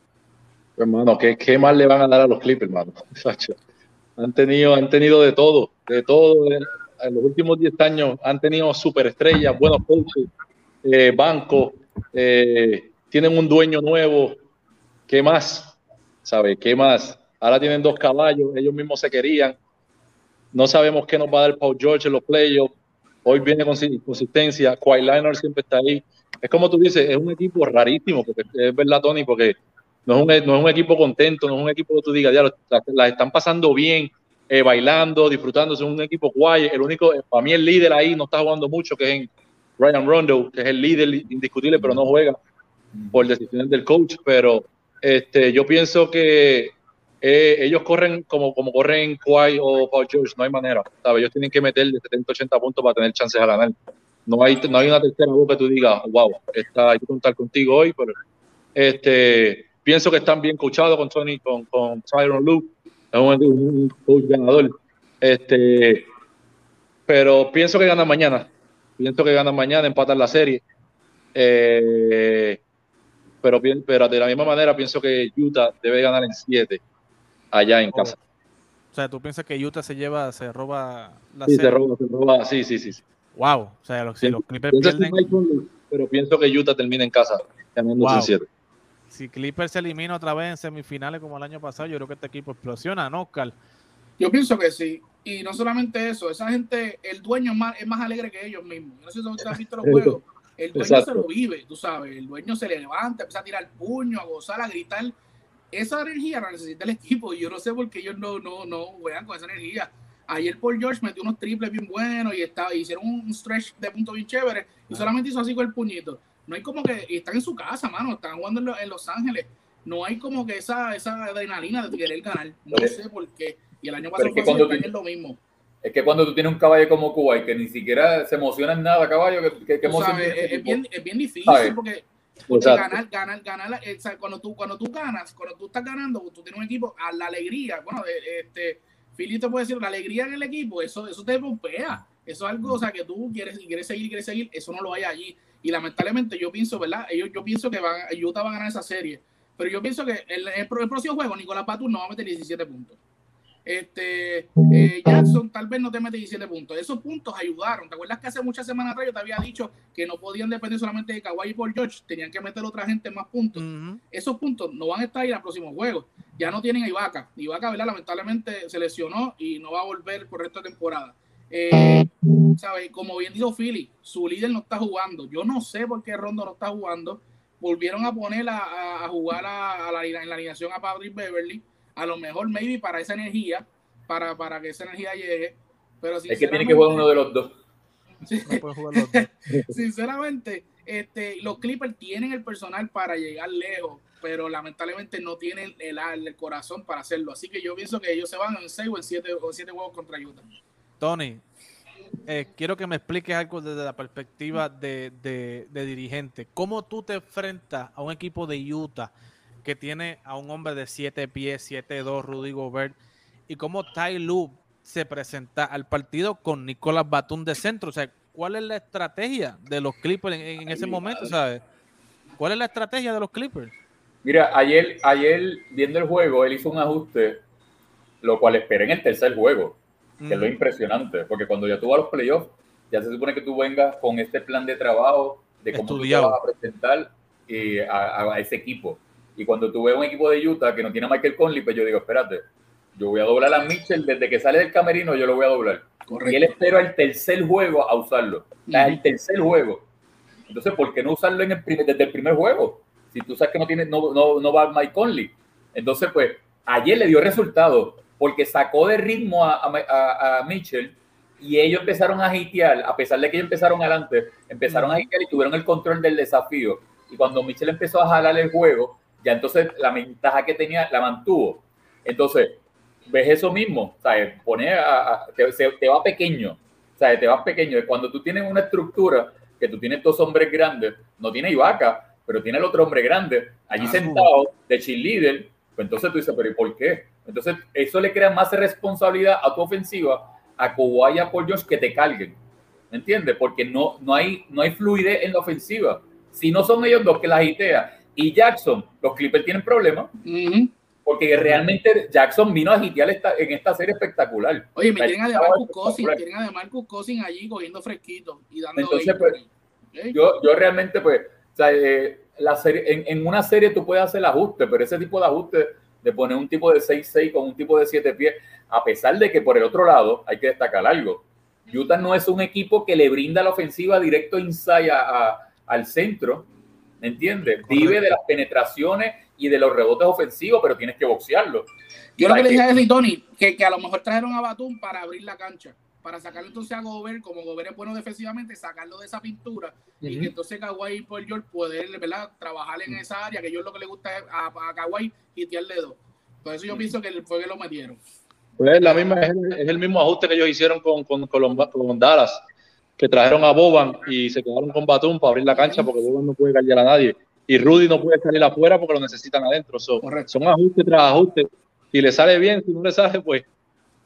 Speaker 3: Hermano, ¿qué, qué mal le van a dar a los Clippers, hermano? Han tenido, han tenido de todo, de todo en los últimos 10 años han tenido superestrellas, buenos coaches, eh, bancos, eh, tienen un dueño nuevo, ¿qué más? ¿Sabe? ¿Qué más? Ahora tienen dos caballos, ellos mismos se querían. No sabemos qué nos va a dar Paul George en los playoffs. Hoy viene con consistencia. Kawhi Leonard siempre está ahí. Es como tú dices, es un equipo rarísimo, porque es verdad, Tony, porque no es un, no es un equipo contento, no es un equipo que tú digas, ya las, están pasando bien, eh, bailando, disfrutando, es un equipo guay. El único, para mí el líder ahí no está jugando mucho, que es en Ryan Rondo, que es el líder indiscutible, pero no juega por decisiones del coach. Pero este, yo pienso que eh, ellos corren como, como corren Kawhi o Paul George, no hay manera. ¿sabes? Ellos tienen que meter de 70, 80 puntos para tener chances a ganar. No hay, no hay una tercera voz que tú digas, wow, está, hay que contar contigo hoy, pero este, pienso que están bien coachados con Tony, con, con Tyron Luke, es un, coach ganador. Este, pero pienso que ganan mañana. Pienso que ganan mañana, empatan la serie. Eh, pero, pero de la misma manera pienso que Utah debe ganar en 7 allá en casa.
Speaker 1: O sea, ¿tú piensas que Utah se lleva, se roba
Speaker 3: la sí, Se roba, se roba, sí, sí, sí.
Speaker 1: Wow, o sea, los, si los Clippers pierden...
Speaker 3: pero pienso que Utah termina en casa, ganando en 7.
Speaker 1: Si Clippers se elimina otra vez en semifinales como el año pasado, yo creo que este equipo explosiona, ¿no, Oscar?
Speaker 4: Yo pienso que sí. Y no solamente eso, esa gente, el dueño es más, es más alegre que ellos mismos. No sé si ustedes han visto los juegos. El dueño se lo vive, tú sabes. El dueño se le levanta, empieza a tirar puño, a gozar, a gritar esa energía la necesita el equipo. Y yo no sé por qué ellos no, no, no juegan con esa energía. Ayer Paul George metió unos triples bien buenos y estaba, hicieron un stretch de punto bien chévere y solamente hizo así con el puñito. No hay como que, están en su casa, mano, están jugando en, Los Ángeles. No hay como que esa, esa adrenalina de querer ganar. No sé por qué. Y el año pasado fue cuando lo mismo.
Speaker 2: Es que cuando tú tienes un caballo como Cuba y que ni siquiera se emociona en nada, caballo, que, que,
Speaker 4: es, bien, es bien difícil porque ganar, ganar, ganar, eh, cuando tú, cuando tú ganas, cuando tú estás ganando, tú tienes un equipo, a la alegría, bueno, este, Philly te puede decir, la alegría en el equipo, eso, eso te pompea, eso es algo, o sea, que tú quieres, quieres seguir, quieres seguir, eso no lo hay allí, y lamentablemente yo pienso, ¿verdad? Yo, yo pienso que van, Utah va a ganar esa serie, pero yo pienso que el, el, el próximo juego Nicolás Patur no va a meter 17 puntos. Este, eh, Jackson tal vez no te mete 17 puntos. Esos puntos ayudaron. ¿Te acuerdas que hace muchas semanas atrás yo te había dicho que no podían depender solamente de Kawhi y por George? Tenían que meter otra gente más puntos. Esos puntos no van a estar ahí en el próximo juego. Ya no tienen a Ibaka. Ibaka, ¿verdad? Lamentablemente se lesionó y no va a volver por de temporada. Eh, Como bien dijo Philly, su líder no está jugando. Yo no sé por qué Rondo no está jugando. Volvieron a poner a, jugar a, la, en la alineación a Patrick Beverly a lo mejor maybe para esa energía, para, para que esa energía llegue. Pero
Speaker 2: es que tiene que jugar uno de los dos.
Speaker 4: sinceramente, este, los Clippers tienen el personal para llegar lejos, pero lamentablemente no tienen el, el corazón para hacerlo. Así que yo pienso que ellos se van en 6 o en 7 o siete juegos contra Utah.
Speaker 1: Tony, eh, quiero que me expliques algo desde la perspectiva de, de, de dirigente. ¿Cómo tú te enfrentas a un equipo de Utah? que tiene a un hombre de 7 pies, 7-2, Rudy Gobert, y cómo Ty Lue se presenta al partido con Nicolás Batum de centro. O sea, ¿cuál es la estrategia de los Clippers en, ese momento? ¿sabes? ¿Cuál es la estrategia de los Clippers?
Speaker 2: Mira, ayer, ayer viendo el juego, él hizo un ajuste, lo cual espera en el tercer juego, que es lo impresionante, porque cuando ya tú vas a los playoffs, ya se supone que tú vengas con este plan de trabajo, de cómo tú vas a presentar a, ese equipo. Y cuando tú ves un equipo de Utah que no tiene a Michael Conley, pues yo digo, espérate, yo voy a doblar a Mitchell desde que sale del camerino, yo lo voy a doblar. Y él espera el tercer juego a usarlo. El tercer juego. Entonces, ¿por qué no usarlo en el desde el primer juego? Si tú sabes que no, tiene, no, no, no va Mike Conley. Entonces, pues, ayer le dio resultado porque sacó de ritmo a, a, a Mitchell y ellos empezaron a hitear, a pesar de que ellos empezaron adelante, empezaron a hitear y tuvieron el control del desafío. Y cuando Mitchell empezó a jalar el juego, ya entonces la ventaja que tenía la mantuvo. Entonces, ves eso mismo, ¿sabes? Pone a, te, va pequeño, ¿sabes? Te va pequeño. Cuando tú tienes una estructura, que tú tienes dos hombres grandes, no tiene Ibaka, pero tiene el otro hombre grande, allí ah, sentado, de cheerleader, pues entonces tú dices, pero ¿y por qué? Entonces, eso le crea más responsabilidad a tu ofensiva, a Kawhi por George que te carguen. ¿Me entiendes? Porque no, no, hay, no hay fluidez en la ofensiva. Si no son ellos dos que la agitea y Jackson, los Clippers tienen problemas. Porque realmente Jackson vino a hitear en esta serie espectacular.
Speaker 4: Oye, me tienen a Marcus Cousins, tienen a Marcus Cousins allí cogiendo fresquito y dando
Speaker 2: Entonces, pues, yo, yo realmente, pues, sea, eh, la serie, en, en, una serie tú puedes hacer ajuste, pero ese tipo de ajuste de poner un tipo de 6-6 con un tipo de 7 pies, a pesar de que por el otro lado hay que destacar algo. Utah no es un equipo que le brinda la ofensiva directo inside a, al centro, ¿me entiendes? Vive de las penetraciones y de los rebotes ofensivos, pero tienes que boxearlo.
Speaker 4: Yo lo que le dije a Tony, que, que a lo mejor trajeron a Batum para abrir la cancha para sacarlo entonces a Gobert, como Gobert es bueno defensivamente, sacarlo de esa pintura y que entonces Kawhi y Paul George poder ¿verdad? trabajar en esa área, que yo lo que le gusta es a, a Kawhi y dedo. Por eso yo pienso que fue que lo metieron.
Speaker 3: Pues la misma, es, el, es el mismo ajuste que ellos hicieron con, con, con, con, Dallas, que trajeron a Boban y se quedaron con Batum para abrir la cancha porque Boban no puede callar a nadie. Y Rudy no puede salir afuera porque lo necesitan adentro. So, son ajustes tras ajustes. Si le sale bien, si no le sale, pues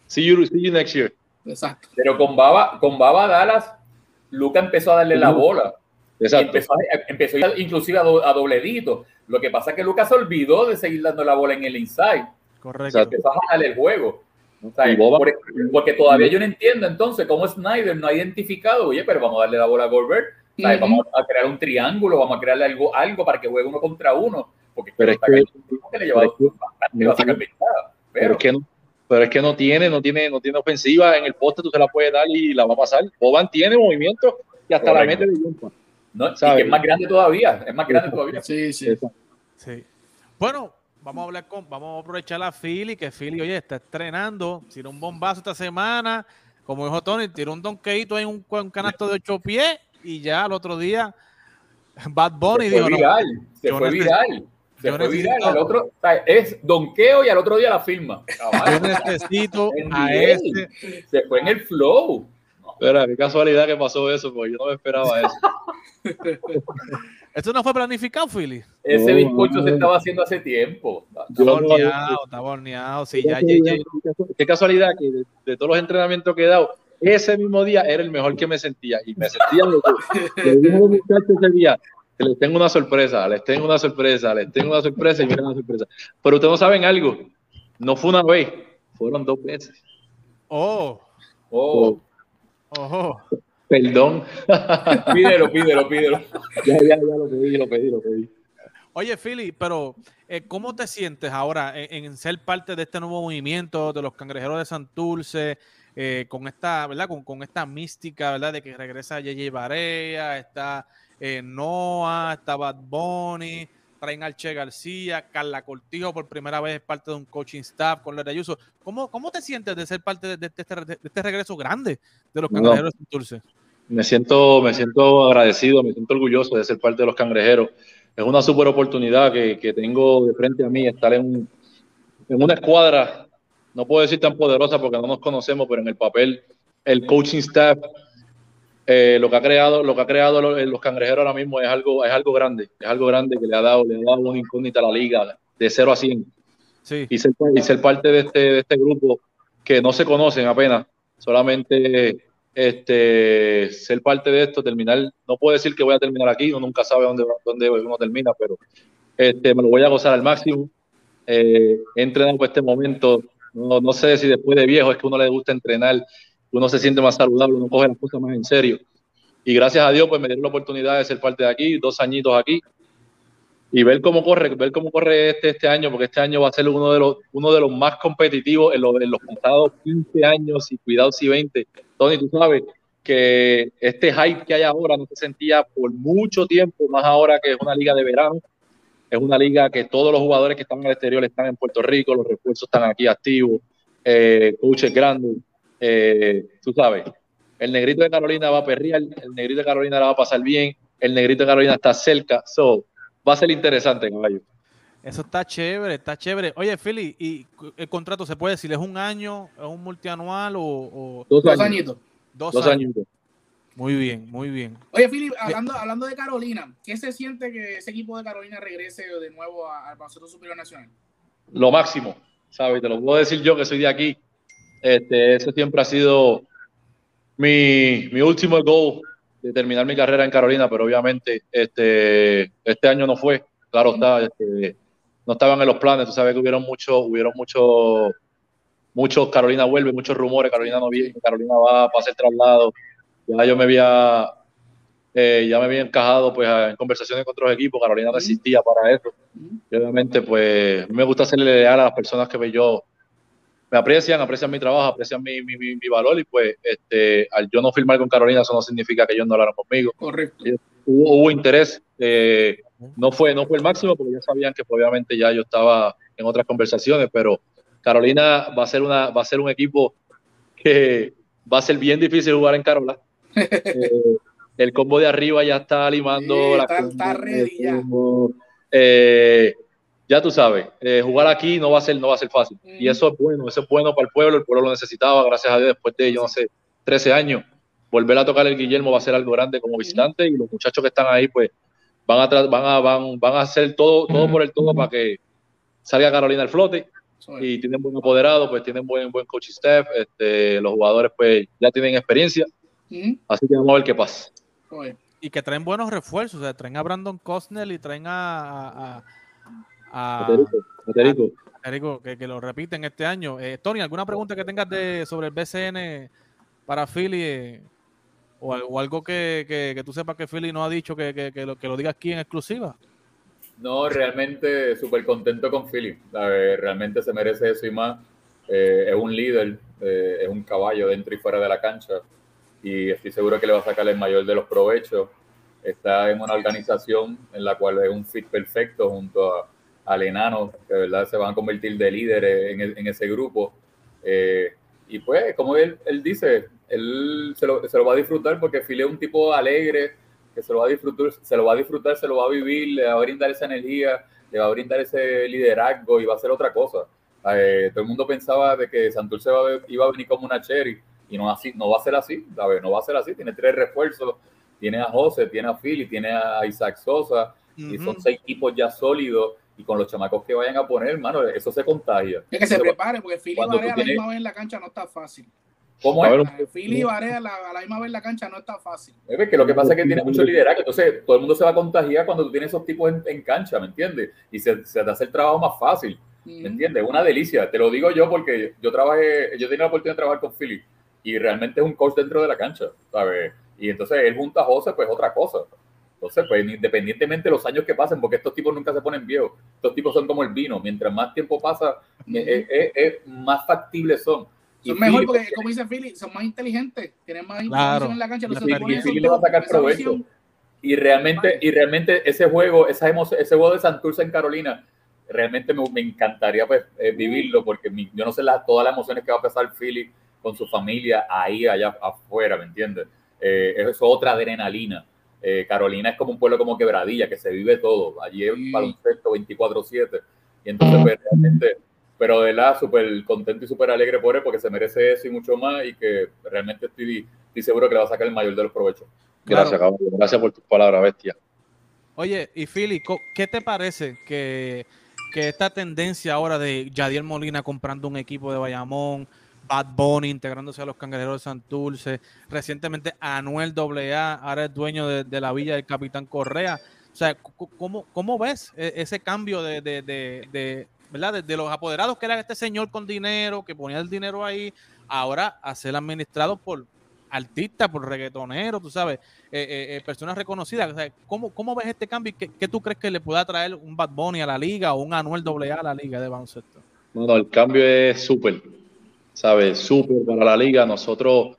Speaker 3: see you, see you next year.
Speaker 4: Exacto.
Speaker 2: Pero con Baba, con Baba Dallas, Luca empezó a darle la bola.
Speaker 3: Exacto.
Speaker 2: Empezó, empezó inclusive a, do, a, dobledito. Lo que pasa es que Luca se olvidó de seguir dando la bola en el inside.
Speaker 1: Correcto.
Speaker 2: Empezó a darle el juego. O sea, porque, porque, todavía yo no entiendo entonces cómo Snyder no ha identificado, oye, pero vamos a darle la bola a Goldberg, uh -huh. vamos a crear un triángulo, vamos a crearle algo, algo para que juegue uno contra uno, porque
Speaker 3: pero es que,
Speaker 2: que le lleva a sacar.
Speaker 3: Pero, pero es que no, pero es que no tiene, no tiene, no tiene ofensiva en el poste, tú se la puedes dar y la va a pasar. Boban tiene movimiento y hasta Correcto. la mete de jumpa.
Speaker 2: No, y que es más grande todavía, es más grande todavía.
Speaker 4: Sí, sí.
Speaker 1: sí. Bueno, vamos a hablar con, vamos a aprovechar a Philly, que Philly, oye, está estrenando, tiró un bombazo esta semana, como dijo Tony, tiró un donkeito en un, un, canasto de ocho pies y ya al otro día Bad Bunny
Speaker 2: se
Speaker 1: dijo,
Speaker 2: fue viral, no, se fue viral. Se yo fue necesito, viral, al otro, o sea, es donqueo y al otro día la firma.
Speaker 1: Yo necesito a este.
Speaker 2: Se fue en el flow.
Speaker 3: Espera, qué casualidad que pasó eso, porque yo no me esperaba eso.
Speaker 1: ¿Esto no fue planificado, Philly?
Speaker 2: Ese bizcocho no, se estaba haciendo hace tiempo.
Speaker 1: Está borneado, está borneado. Sí, ya, ya, ya.
Speaker 3: Qué casualidad que de, de, todos los entrenamientos que he dado, ese mismo día era el mejor que me sentía. Y me sentía lo que ese día, que les tengo una sorpresa, les tengo una sorpresa, les tengo una sorpresa y miren una sorpresa. Pero ustedes no saben algo, no fue una vez, fueron dos veces.
Speaker 1: Oh.
Speaker 2: Oh.
Speaker 1: Oh.
Speaker 3: Perdón.
Speaker 2: pídelo, pídelo, pídelo.
Speaker 3: Ya, ya, ya lo pedí, lo pedí, lo pedí.
Speaker 1: Oye, Philly, pero eh, ¿cómo te sientes ahora en, en, ser parte de este nuevo movimiento de los cangrejeros de Santurce? Eh, con esta, ¿verdad? Con, con, esta mística, ¿verdad? De que regresa JJ Barea, está eh, Noah, está Bad Bunny, traen al Che García, Carla Cortijo por primera vez es parte de un coaching staff con Lera Ayuso. ¿Cómo, ¿Cómo te sientes de ser parte de, de, este, de este, regreso grande de los cangrejeros no. de Santurce?
Speaker 3: Me siento, me siento agradecido, me siento orgulloso de ser parte de los cangrejeros. Es una super oportunidad que, que tengo de frente a mí, estar en, en una escuadra, no puedo decir tan poderosa porque no nos conocemos, pero en el papel, el coaching staff, eh, lo que ha creado, lo que ha creado los, los, cangrejeros ahora mismo es algo, es algo grande, es algo grande que le ha dado, le ha dado una incógnita a la liga de 0 a 100.
Speaker 1: Sí.
Speaker 3: Y, ser, y ser parte de este, de este grupo que no se conocen apenas, solamente este, ser parte de esto, terminar, no puedo decir que voy a terminar aquí, uno nunca sabe dónde, dónde uno termina, pero este, me lo voy a gozar al máximo. Eh, he entrenado por este momento, no, no, sé si después de viejo es que uno le gusta entrenar, uno se siente más saludable, uno coge las cosas más en serio. Y gracias a Dios, pues me dieron la oportunidad de ser parte de aquí, dos añitos aquí, y ver cómo corre, ver cómo corre este, este año, porque este año va a ser uno de los, uno de los más competitivos en, lo, en los pasados 15 años y cuidado si 20. Tony, tú sabes que este hype que hay ahora no se sentía por mucho tiempo, más ahora que es una liga de verano, es una liga que todos los jugadores que están en el exterior están en Puerto Rico, los refuerzos están aquí activos, eh, coaches grandes, eh, tú sabes, el negrito de Carolina va a perrear, el negrito de Carolina la va a pasar bien, el negrito de Carolina está cerca, so, va a ser interesante, caballo.
Speaker 1: Eso está chévere, está chévere. Oye, Philly, ¿y el contrato se puede decir es un año, es un multianual o...? o...
Speaker 4: Dos, dos añitos.
Speaker 1: Dos, dos años. años. Muy bien, muy bien.
Speaker 4: Oye, Philip, hablando, hablando de Carolina, ¿qué se siente que ese equipo de Carolina regrese de nuevo al Baloncesto Superior Nacional?
Speaker 3: Lo máximo, ¿sabes? Te lo puedo decir yo que soy de aquí. Este, siempre ha sido mi, último goal de terminar mi carrera en Carolina, pero obviamente este, este año no fue. Claro está, este, no estaban en los planes. Tú sabes que hubieron muchos, hubieron muchos, muchos Carolina vuelve, muchos rumores. Carolina no viene, Carolina va a hacer traslado ya yo me había eh, ya me había encajado pues en conversaciones con otros equipos, Carolina no existía para eso. Obviamente pues me gusta hacerle leal a las personas que yo me aprecian, aprecian mi trabajo, aprecian mi, mi, mi, valor y pues este, al yo no firmar con Carolina eso no significa que ellos no hablaron conmigo.
Speaker 4: Correcto.
Speaker 3: Hubo, hubo interés, eh, no, fue, no fue el máximo porque ya sabían que pues, obviamente ya yo estaba en otras conversaciones, pero Carolina va a ser, una, va a ser un equipo que va a ser bien difícil jugar en Carolina. Eh, el combo de arriba ya está limando.
Speaker 4: la está, ready ya.
Speaker 3: Eh, ya tú sabes, eh, jugar aquí no va a ser, no va a ser fácil. Y eso es bueno, eso es bueno para el pueblo, el pueblo lo necesitaba, gracias a Dios, después de, yo no sé, 13 años. Volver a tocar el Guillermo va a ser algo grande como visitante y los muchachos que están ahí, pues, van a, van a, van, van a hacer todo, todo por el todo para que salga Carolina al flote. Y tienen buen apoderado, pues tienen buen, buen coach staff, este, los jugadores pues ya tienen experiencia, así que vamos a ver qué pasa.
Speaker 1: Y que traen buenos refuerzos, o sea, traen a Brandon Costner y traen a... a, que, que, lo repiten este año. Eh, Tony, ¿alguna pregunta que tengas de, sobre el BCN para Philly? Eh, o, algo que, que, tú sepas que Philly no ha dicho que, lo, que lo diga aquí en exclusiva.
Speaker 2: No, realmente súper contento con Philly. realmente se merece eso y más. Eh, es un líder, eh, es un caballo dentro y fuera de la cancha. Y estoy seguro que le va a sacar el mayor de los provechos. Está en una organización en la cual es un fit perfecto junto a, al enano, que de verdad se van a convertir de líderes en, en ese grupo. Eh, y pues, como él, él dice, él se lo, se lo, va a disfrutar porque Philly es un tipo alegre, que se lo va a disfrutar, se lo va a disfrutar, se lo va a vivir, le va a brindar esa energía, le va a brindar ese liderazgo y va a hacer otra cosa. Eh, todo el mundo pensaba de que Santurce iba a venir como una cherry y no así, no va a ser así, ¿sabes? No va a ser así. Tiene tres refuerzos, tiene a José, tiene a Philly, tiene a Isaac Sosa y son seis equipos ya sólidos y con los chamacos que vayan a poner, hermano, eso se contagia.
Speaker 4: Es que se prepare porque Philly Varea a la misma vez en la cancha no está fácil.
Speaker 2: ¿Cómo es?
Speaker 4: Philly y Varea a la, misma vez en la cancha no está fácil.
Speaker 2: Es que lo que pasa es que tiene mucho liderazgo. Entonces, todo el mundo se va a contagiar cuando tú tienes esos tipos en, cancha, ¿me entiendes? Y se, se, te hace el trabajo más fácil, ¿me entiendes? Una delicia. Te lo digo yo porque yo trabajé, yo tenía la oportunidad de trabajar con Philly y realmente es un coach dentro de la cancha, ¿sabes? Y entonces él junto a José, pues otra cosa. Entonces, pues independientemente de los años que pasen, porque estos tipos nunca se ponen viejos, estos tipos son como el vino. Mientras más tiempo pasa, más factibles son
Speaker 4: son mejor porque, como dice Philly, son más inteligentes, tienen más información en la cancha.
Speaker 2: y Philly le va a sacar provecho. Y realmente, y realmente ese juego, esa ese juego de Santurce en Carolina, realmente me, me encantaría pues, eh, vivirlo porque yo no sé la, todas las emociones que va a pasar Philly con su familia ahí, allá afuera, ¿me entiendes? Eh, eso es otra adrenalina. Eh, Carolina es como un pueblo como quebradilla, que se vive todo. Allí es un baloncesto 24-7. Y entonces, pues, realmente pero de la súper contento y súper alegre por él porque se merece eso y mucho más y que realmente estoy, seguro que le va a sacar el mayor de los provechos.
Speaker 3: Gracias, Gracias por tus palabras, bestia.
Speaker 1: Oye, y Philly, ¿qué te parece que, que esta tendencia ahora de Yadier Molina comprando un equipo de Bayamón, Bad Bunny integrándose a los cangrejeros de Santurce, recientemente Anuel AA, ahora es dueño de, la villa del Capitán Correa? O sea, ¿cómo, cómo ves e, ese cambio de, de, ¿verdad? De, los apoderados que era este señor con dinero, que ponía el dinero ahí, ahora a ser administrado por artistas, por reggaetoneros, tú sabes, eh, eh, eh, personas reconocidas. O sea, ¿cómo, ¿cómo, ves este cambio y qué, tú crees que le pueda traer un Bad Bunny a la liga o un Anuel AA a la liga de baloncesto?
Speaker 3: No, el cambio es súper, ¿sabes? Súper para la liga. Nosotros,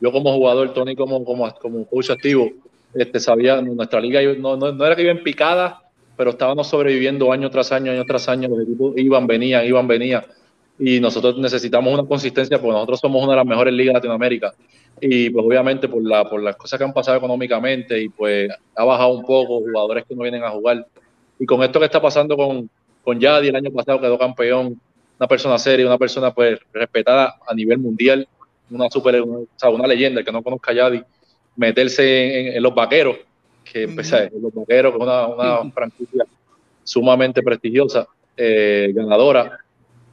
Speaker 3: yo como jugador, Tony como, como, como coach activo, este, sabía, nuestra liga no, no, no era que iba en picada, pero estábamos sobreviviendo año tras año, año tras año, los equipos iban, venían, iban, venían, y nosotros necesitamos una consistencia porque nosotros somos una de las mejores ligas de Latinoamérica y pues obviamente por, la, por las cosas que han pasado económicamente y pues ha bajado un poco, jugadores que no vienen a jugar. Y con esto que está pasando con, con Yadi, el año pasado quedó campeón, una persona seria, una persona pues respetada a nivel mundial, una super, una, o sea, una leyenda, que no conozca a Yadi, meterse en los vaqueros, que empecé los Boqueros, que es una, franquicia sumamente prestigiosa, eh, ganadora,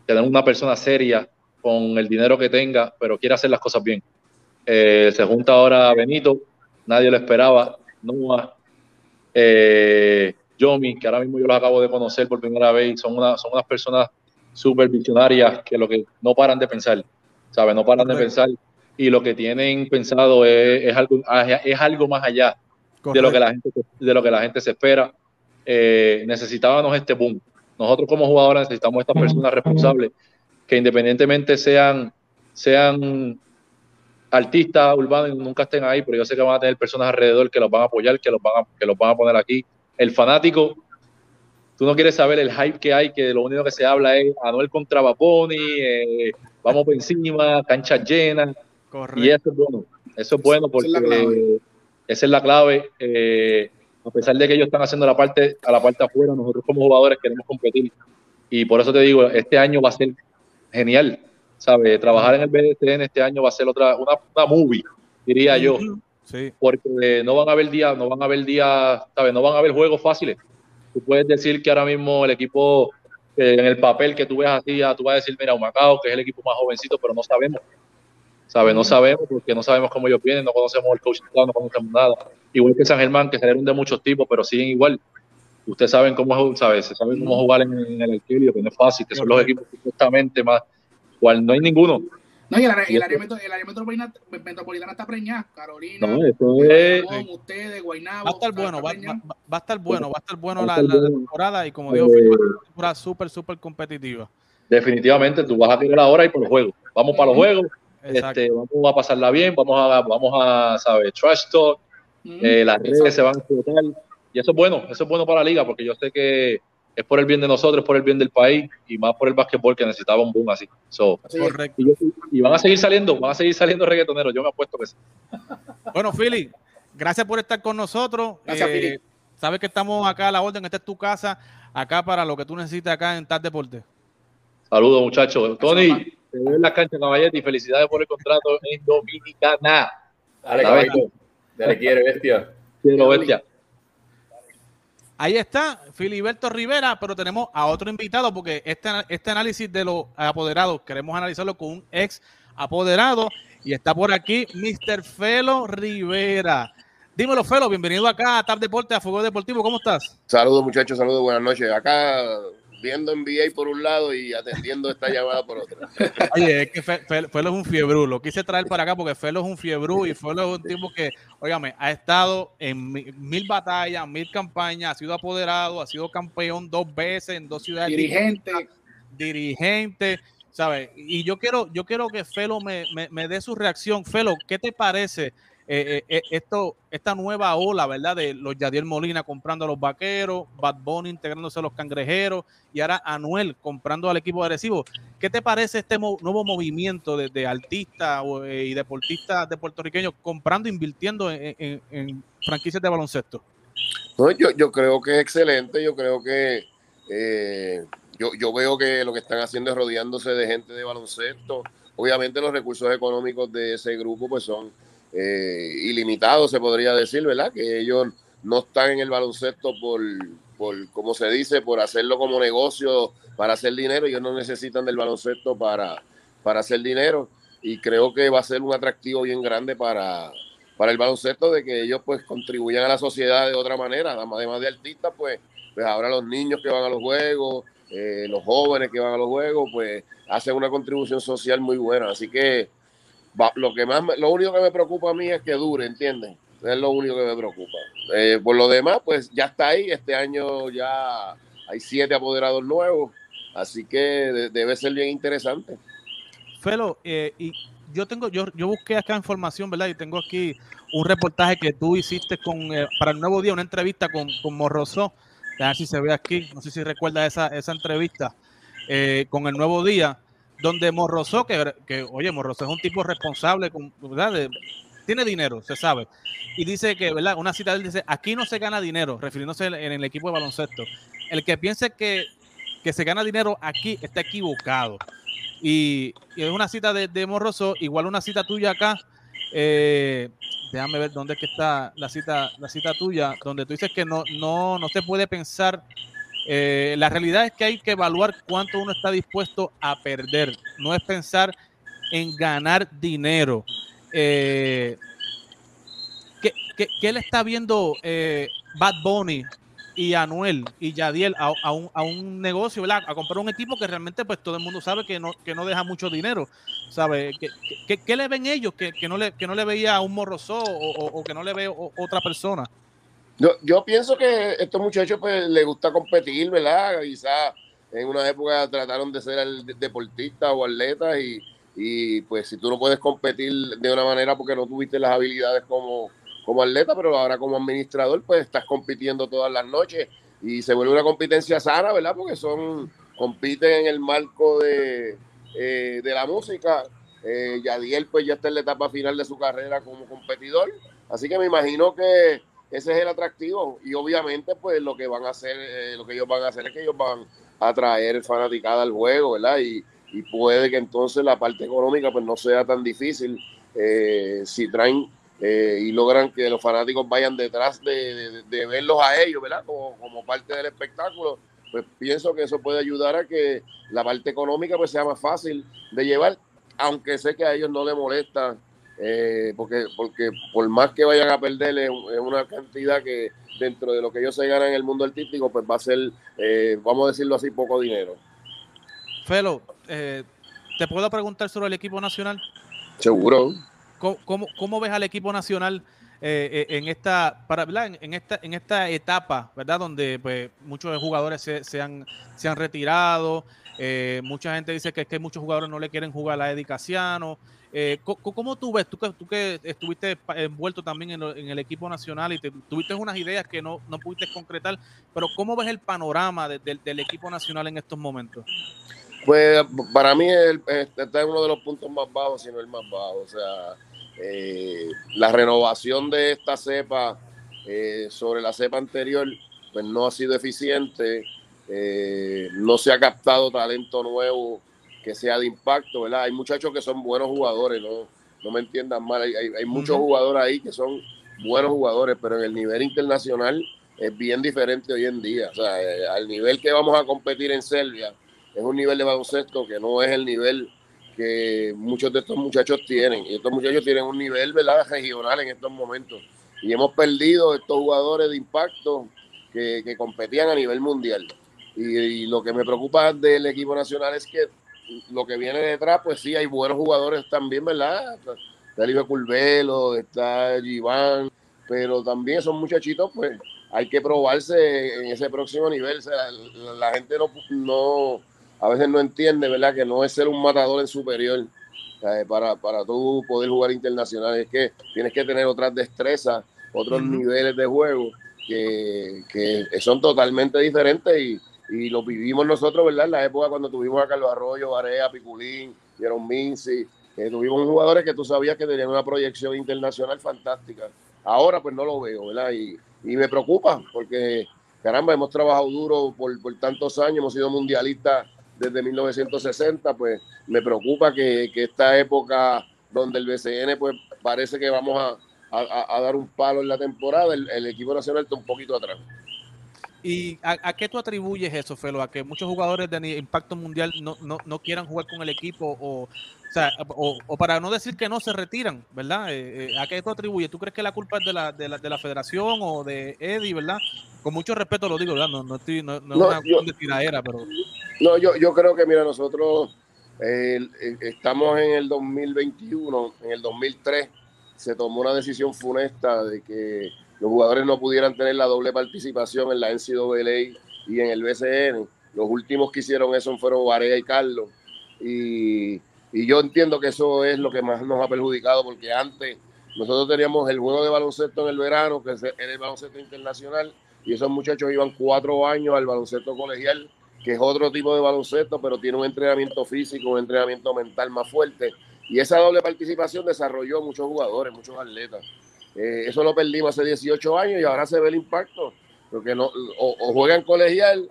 Speaker 3: tener una persona seria con el dinero que tenga, pero quiere hacer las cosas bien. Eh, se junta ahora Benito, nadie lo esperaba, Noah, eh, Yomi, que ahora mismo yo los acabo de conocer por primera vez, son, una, son unas personas súper visionarias que lo que no paran de pensar, ¿sabes? No paran de pensar y lo que tienen pensado es, algo, es algo más allá de lo, que la gente, de lo que la gente se espera. Eh, necesitábamos este boom. Nosotros como jugadores necesitamos estas personas responsables que independientemente sean, sean artistas urbanos nunca estén ahí, pero yo sé que van a tener personas alrededor que los van a apoyar, que los van a, que los van a poner aquí. El fanático, tú no quieres saber el hype que hay, que lo único que se habla es Anuel contra Baponi, eh, vamos por encima, canchas llenas. Y eso es bueno. Eso es bueno porque esa es la clave. Eh, a pesar de que ellos están haciendo la parte a la parte afuera, nosotros como jugadores queremos competir. Y por eso te digo, este año va a ser genial. ¿Sabes? Trabajar en el BDTN este año va a ser otra, una, una movie, diría yo. Sí. Porque no van a haber días, no van a haber días, ¿sabes? No van a haber juegos fáciles. Tú puedes decir que ahora mismo el equipo, eh, en el papel que tú ves así, tú vas a decir, mira, Humacao, que es el equipo más jovencito, pero no sabemos. ¿Sabes? No sabemos porque no sabemos cómo ellos vienen, no conocemos el coach, no conocemos nada. Igual que San Germán, que salieron de muchos tipos, pero siguen igual. Ustedes saben cómo, ¿sabes? Se saben cómo jugar en, en el Alquilio, que no es fácil, que son los equipos justamente más cual no hay ninguno.
Speaker 4: No, y el, área, el área, el área metropolitana, metropolitana, está preñada. Carolina,
Speaker 3: no, eso es,
Speaker 4: ustedes, Guaynabo.
Speaker 1: Va a estar bueno, va, va, va, a estar bueno, va a estar bueno la, la, temporada y como digo, eh, una temporada súper, súper competitiva.
Speaker 3: Definitivamente, tú vas a tirar ahora y por los juegos. Vamos para los juegos, este, vamos a pasarla bien, vamos a, vamos a, ¿sabes? Trash talk, eh, las redes se van a explotar. Y eso es bueno, eso es bueno para la liga, porque yo sé que es por el bien de nosotros, es por el bien del país y más por el básquetbol que necesitaba un boom así. Correcto. Y, van a seguir saliendo, van a seguir saliendo reggaetoneros, yo me apuesto que sí.
Speaker 1: Bueno, Philly, gracias por estar con nosotros. Gracias, eh, Sabes que estamos acá a la orden, esta es tu casa, acá para lo que tú necesites acá en TAD Deporte.
Speaker 3: Saludos, muchachos. Tony, te veo en la cancha, caballete, y felicidades por el contrato en Dominicana.
Speaker 2: Dale, caballito. Dale, quiere, bestia.
Speaker 3: Quiero, bestia.
Speaker 1: Ahí está Filiberto Rivera, pero tenemos a otro invitado porque este, este análisis de los apoderados queremos analizarlo con un ex apoderado y está por aquí Mr. Felo Rivera. Dímelo, Felo, bienvenido acá a TAP Deporte, a Fuego Deportivo, ¿cómo estás?
Speaker 5: Saludos muchachos, saludos, buenas noches. Acá viendo NBA por un lado y atendiendo esta llamada por otro.
Speaker 1: Oye, es que Felo es un fiebrú, lo quise traer para acá porque Felo es un fiebrú y Felo es un tipo que, óigame, ha estado en mil batallas, mil campañas, ha sido apoderado, ha sido campeón dos veces en dos ciudades.
Speaker 4: Dirigente.
Speaker 1: Dirigente, ¿sabes? Y yo quiero, yo quiero que Felo me, me, me dé su reacción. Felo, ¿qué te parece? Eh, eh, eh, esto, esta nueva ola, ¿verdad? De los Yadiel Molina comprando a los vaqueros, Bad Bunny integrándose a los cangrejeros y ahora Anuel comprando al equipo agresivo. ¿Qué te parece este nuevo movimiento de, artistas y deportistas de puertorriqueños comprando, invirtiendo en, franquicias de baloncesto?
Speaker 5: yo, yo creo que es excelente, yo creo que yo, yo veo que lo que están haciendo es rodeándose de gente de baloncesto. Obviamente los recursos económicos de ese grupo pues son eh, ilimitado, se podría decir, ¿verdad? Que ellos no están en el baloncesto por, por, como se dice, por hacerlo como negocio para hacer dinero. Ellos no necesitan del baloncesto para, para hacer dinero. Y creo que va a ser un atractivo bien grande para, para el baloncesto de que ellos pues contribuyan a la sociedad de otra manera. Además de artistas, pues, pues ahora los niños que van a los juegos, eh, los jóvenes que van a los juegos, pues hacen una contribución social muy buena. Así que lo que más lo único que me preocupa a mí es que dure, ¿entienden? Es lo único que me preocupa. Eh, por lo demás, pues ya está ahí. Este año ya hay siete apoderados nuevos, así que debe ser bien interesante.
Speaker 1: Felo, eh, y yo tengo, yo, yo busqué acá información, ¿verdad? Y tengo aquí un reportaje que tú hiciste con eh, para el nuevo día, una entrevista con, con Morrosó. A ver si se ve aquí, no sé si recuerda esa, esa entrevista con el nuevo día donde Morroso, que, que oye, Morroso es un tipo responsable, ¿verdad? tiene dinero, se sabe. Y dice que, ¿verdad? Una cita de él dice, aquí no se gana dinero, refiriéndose en el equipo de baloncesto. El que piense que, que se gana dinero aquí está equivocado. Y, es una cita de, de, Morroso, igual una cita tuya acá. Eh, déjame ver dónde es que está la cita, la cita tuya, donde tú dices que no, no, no se puede pensar eh, la realidad es que hay que evaluar cuánto uno está dispuesto a perder, no es pensar en ganar dinero. Eh, ¿qué, le está viendo eh, Bad Bunny y Anuel y Yadiel a, un, negocio, a comprar un equipo que realmente pues todo el mundo sabe que no, que no deja mucho dinero? ¿Sabe? ¿Qué, le ven ellos que, no le, que no le veía a un morroso o, o, que no le ve otra persona?
Speaker 5: Yo, yo pienso que estos muchachos pues les gusta competir, ¿verdad? Quizás en una época trataron de ser deportistas o atletas y, y pues si tú no puedes competir de una manera porque no tuviste las habilidades como, como atleta, pero ahora como administrador pues estás compitiendo todas las noches y se vuelve una competencia sana, ¿verdad? Porque son compiten en el marco de, eh, de la música. Eh, Yadiel pues ya está en la etapa final de su carrera como competidor, así que me imagino que ese es el atractivo y obviamente pues lo que van a hacer, eh, lo que ellos van a hacer es que ellos van a traer fanaticada al juego, ¿verdad? Y, y puede que entonces la parte económica pues no sea tan difícil eh, si traen eh, y logran que los fanáticos vayan detrás de, verlos a ellos, ¿verdad? Como, como, parte del espectáculo, pues pienso que eso puede ayudar a que la parte económica pues sea más fácil de llevar, aunque sé que a ellos no les molesta, eh, porque, porque por más que vayan a perder es una cantidad que dentro de lo que ellos se ganan en el mundo artístico, pues va a ser, vamos a decirlo así, poco dinero.
Speaker 1: Felo, eh, ¿te puedo preguntar sobre el equipo nacional?
Speaker 5: Seguro.
Speaker 1: ¿Cómo, cómo, ves al equipo nacional eh, eh, en esta para En, esta en esta etapa, ¿verdad? Donde pues muchos jugadores se, se han, se han retirado, mucha gente dice que es que muchos jugadores no le quieren jugar a la Edicaciano. Eh, ¿Cómo tú ves, tú que, tú que estuviste envuelto también en, el equipo nacional y te, tuviste unas ideas que no, no pudiste concretar, pero cómo ves el panorama del equipo nacional en estos momentos?
Speaker 5: Pues para mí este es uno de los puntos más bajos, si no el más bajo. O sea, eh, la renovación de esta cepa eh, sobre la cepa anterior, pues no ha sido eficiente. Eh, no se ha captado talento nuevo que sea de impacto, ¿verdad? Hay muchachos que son buenos jugadores, no, no me entiendan mal. Hay, hay, muchos jugadores ahí que son buenos jugadores, pero en el nivel internacional es bien diferente hoy en día. O sea, al nivel que vamos a competir en Serbia es un nivel de baloncesto que no es el nivel que muchos de estos muchachos tienen. Y estos muchachos tienen un nivel ¿verdad? regional en estos momentos. Y hemos perdido estos jugadores de impacto que, que competían a nivel mundial. Y, lo que me preocupa del equipo nacional es que lo que viene detrás, pues sí, hay buenos jugadores también, ¿verdad? Está hijo Curvelo, está Giván, pero también son muchachitos, pues hay que probarse en ese próximo nivel. O sea, la, la gente no, no, a veces no entiende, ¿verdad? Que no es ser un matador en superior para, para tú poder jugar internacional. Es que tienes que tener otras destrezas, otros niveles de juego que, que, son totalmente diferentes y, y lo vivimos nosotros, ¿verdad? En la época cuando tuvimos a Carlos Arroyo, Barea, Piculín, Jerome Minci, eh, tuvimos jugadores que tú sabías que tenían una proyección internacional fantástica. Ahora pues no lo veo, ¿verdad? Y, y me preocupa porque, caramba, hemos trabajado duro por, por tantos años, hemos sido mundialistas desde 1960, pues me preocupa que, esta época donde el BCN pues parece que vamos a, dar un palo en la temporada, el, equipo nacional está un poquito atrás.
Speaker 1: ¿Y a, qué tú atribuyes eso, Felo? ¿A que muchos jugadores de impacto mundial no, no, quieran jugar con el equipo o, o, para no decir que no se retiran, ¿verdad? Eh, eh, ¿A qué tú atribuyes? ¿Tú crees que la culpa es de la, de la, de la federación o de Eddie, ¿verdad? Con mucho respeto lo digo, ¿verdad? No, no, estoy, no, no, es una de tiradera, pero...
Speaker 5: No, yo, yo creo que, mira, nosotros eh, estamos en el 2021, en el 2003 se tomó una decisión funesta de que los jugadores no pudieran tener la doble participación en la NCAA y en el BCN. Los últimos que hicieron eso fueron Varea y Carlos. Y, yo entiendo que eso es lo que más nos ha perjudicado, porque antes nosotros teníamos el juego de baloncesto en el verano, que era el baloncesto internacional, y esos muchachos iban cuatro años al baloncesto colegial, que es otro tipo de baloncesto, pero tiene un entrenamiento físico, un entrenamiento mental más fuerte. Y esa doble participación desarrolló muchos jugadores, muchos atletas. Eh, eso lo perdimos hace 18 años y ahora se ve el impacto, porque no, o, juegan colegial,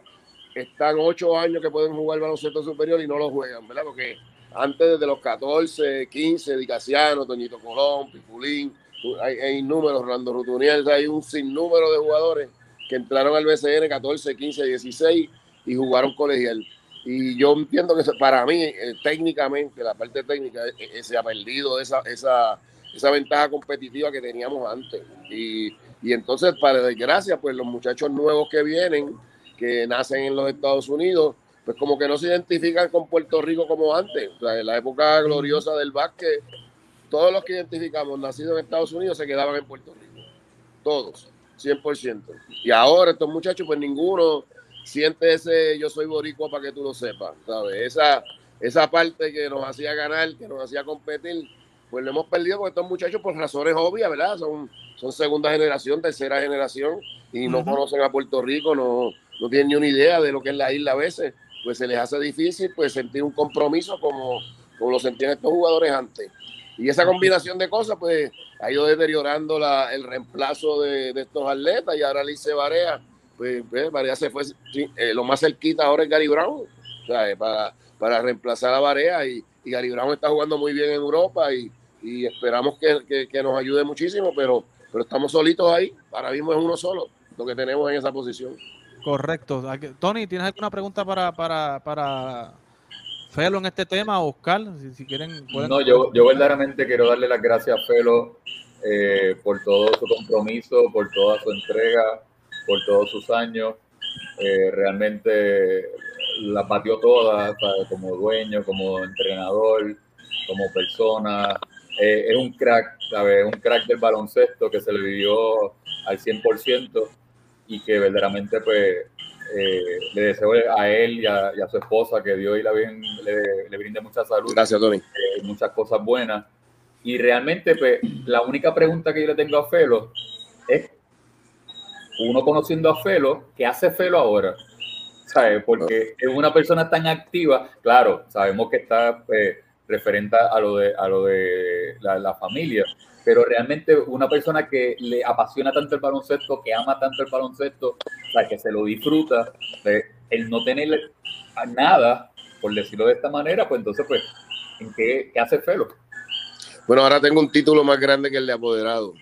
Speaker 5: están 8 años que pueden jugar baloncesto superior y no lo juegan, ¿verdad? Porque antes desde los 14, 15, Dicasiano, Toñito Colón, Pipulín, hay, hay números, Orlando Rutuniel, hay un sinnúmero de jugadores que entraron al BCN 14, 15, 16 y jugaron colegial. Y yo entiendo que para mí, eh, técnicamente, la parte técnica, eh, se ha perdido esa, esa esa ventaja competitiva que teníamos antes. Y, y entonces, para desgracia, pues los muchachos nuevos que vienen, que nacen en los Estados Unidos, pues como que no se identifican con Puerto Rico como antes. En la época gloriosa del básquet, todos los que identificamos nacidos en Estados Unidos se quedaban en Puerto Rico. Todos. 100%. Y ahora estos muchachos, pues ninguno siente ese yo soy boricua para que tú lo sepas, ¿sabes? Esa, esa parte que nos hacía ganar, que nos hacía competir, pues lo hemos perdido con estos muchachos por razones obvias, ¿verdad? Son, son segunda generación, tercera generación y no conocen a Puerto Rico, no, no tienen ni una idea de lo que es la isla a veces, pues se les hace difícil pues sentir un compromiso como, como lo sentían estos jugadores antes. Y esa combinación de cosas, pues, ha ido deteriorando la, el reemplazo de, de estos atletas y ahora Lice Barea, pues, pues se fue, eh, lo más cerquita ahora es Gary Brown, ¿sabes? Para, para reemplazar a Barea y, y Gary Brown está jugando muy bien en Europa y, y esperamos que, que, que, nos ayude muchísimo, pero, pero estamos solitos ahí, ahora mismo es uno solo lo que tenemos en esa posición.
Speaker 1: Correcto. Tony, ¿tienes alguna pregunta para, para, para Felo en este tema, Oscar, si, si quieren.
Speaker 2: Pueden... No, yo, yo verdaderamente quiero darle las gracias a Felo eh, por todo su compromiso, por toda su entrega, por todos sus años. Eh, realmente la pateó toda, como dueño, como entrenador, como persona. Eh, es un crack, ¿sabes? Un crack del baloncesto que se le vivió al 100% y que verdaderamente pues eh, le deseo a él y a, y a, su esposa que Dios y la bien le, le, brinde mucha salud.
Speaker 5: Gracias, Tony.
Speaker 2: Eh, muchas cosas buenas. Y realmente, pues, la única pregunta que yo le tengo a Felo es, uno conociendo a Felo, ¿qué hace Felo ahora? ¿Sabes? Porque es una persona tan activa, claro, sabemos que está pues, referente a lo de, a lo de la, la familia, pero realmente una persona que le apasiona tanto el baloncesto, que ama tanto el baloncesto, sea, que se lo disfruta, el no tener nada, por decirlo de esta manera, pues entonces, pues, ¿en qué, qué hace Felo?
Speaker 5: Bueno, ahora tengo un título más grande que el de apoderado.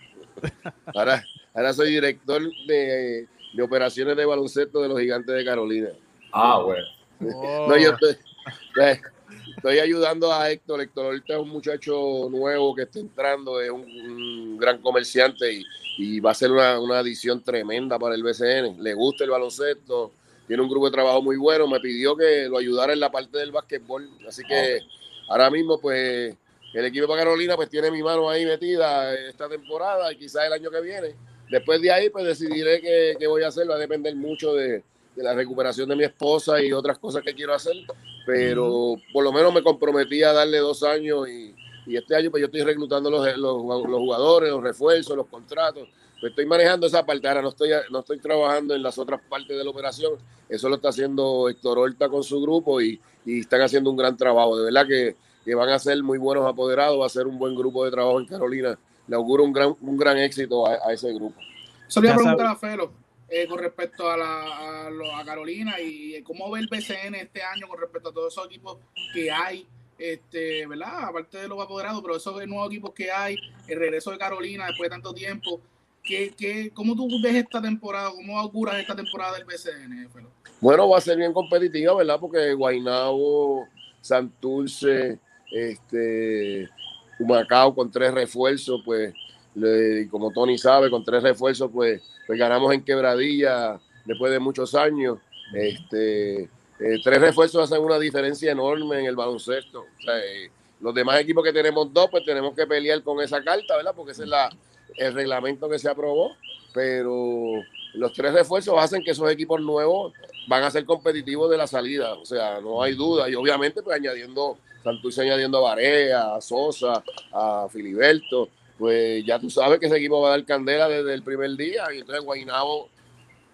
Speaker 5: Ahora, ahora soy director de, de operaciones de baloncesto de los gigantes de Carolina.
Speaker 2: Ah, bueno.
Speaker 5: Oh. No, yo estoy, estoy ayudando a Héctor. Héctor ahorita es un muchacho nuevo que está entrando, es un, un gran comerciante y, y, va a ser una, una adición tremenda para el BCN. Le gusta el baloncesto, tiene un grupo de trabajo muy bueno. Me pidió que lo ayudara en la parte del básquetbol. Así que ahora mismo, pues, el equipo de Carolina pues tiene mi mano ahí metida esta temporada y quizás el año que viene. Después de ahí, pues decidiré qué, qué voy a hacer. Va a depender mucho de, de la recuperación de mi esposa y otras cosas que quiero hacer, pero por lo menos me comprometí a darle dos años y, y este año pues yo estoy reclutando los, los, los, jugadores, los refuerzos, los contratos, pues estoy manejando esa parte, ahora no estoy, no estoy trabajando en las otras partes de la operación, eso lo está haciendo Héctor Horta con su grupo y, y están haciendo un gran trabajo, de verdad que, que, van a ser muy buenos apoderados, va a ser un buen grupo de trabajo en Carolina, le auguro un gran, un gran éxito a, a ese grupo.
Speaker 4: Eso le voy a preguntar a Felo eh, con respecto a, la, a, Carolina y cómo ve el BCN este año con respecto a todos esos equipos que hay, este, ¿verdad? Aparte de los apoderados, pero esos nuevos equipos que hay, el regreso de Carolina después de tanto tiempo. ¿Qué, qué, ¿Cómo tú ves esta temporada? ¿Cómo auguras esta temporada del BCN? Felo?
Speaker 5: Bueno, va a ser bien competitiva, ¿verdad? Porque Guaynabo, Santurce, este, Humacao con tres refuerzos, pues, le, como Tony sabe, con tres refuerzos, pues pues ganamos en quebradilla después de muchos años. Este, eh, tres refuerzos hacen una diferencia enorme en el baloncesto. O sea, eh, los demás equipos que tenemos dos, pues tenemos que pelear con esa carta, ¿verdad? Porque ese es la, el reglamento que se aprobó. Pero los tres refuerzos hacen que esos equipos nuevos van a ser competitivos de la salida. O sea, no hay duda. Y obviamente, pues añadiendo, Santurce añadiendo a Barea, a Sosa, a Filiberto pues ya tú sabes que ese equipo va a dar candela desde el primer día. Y entonces Guaynabo,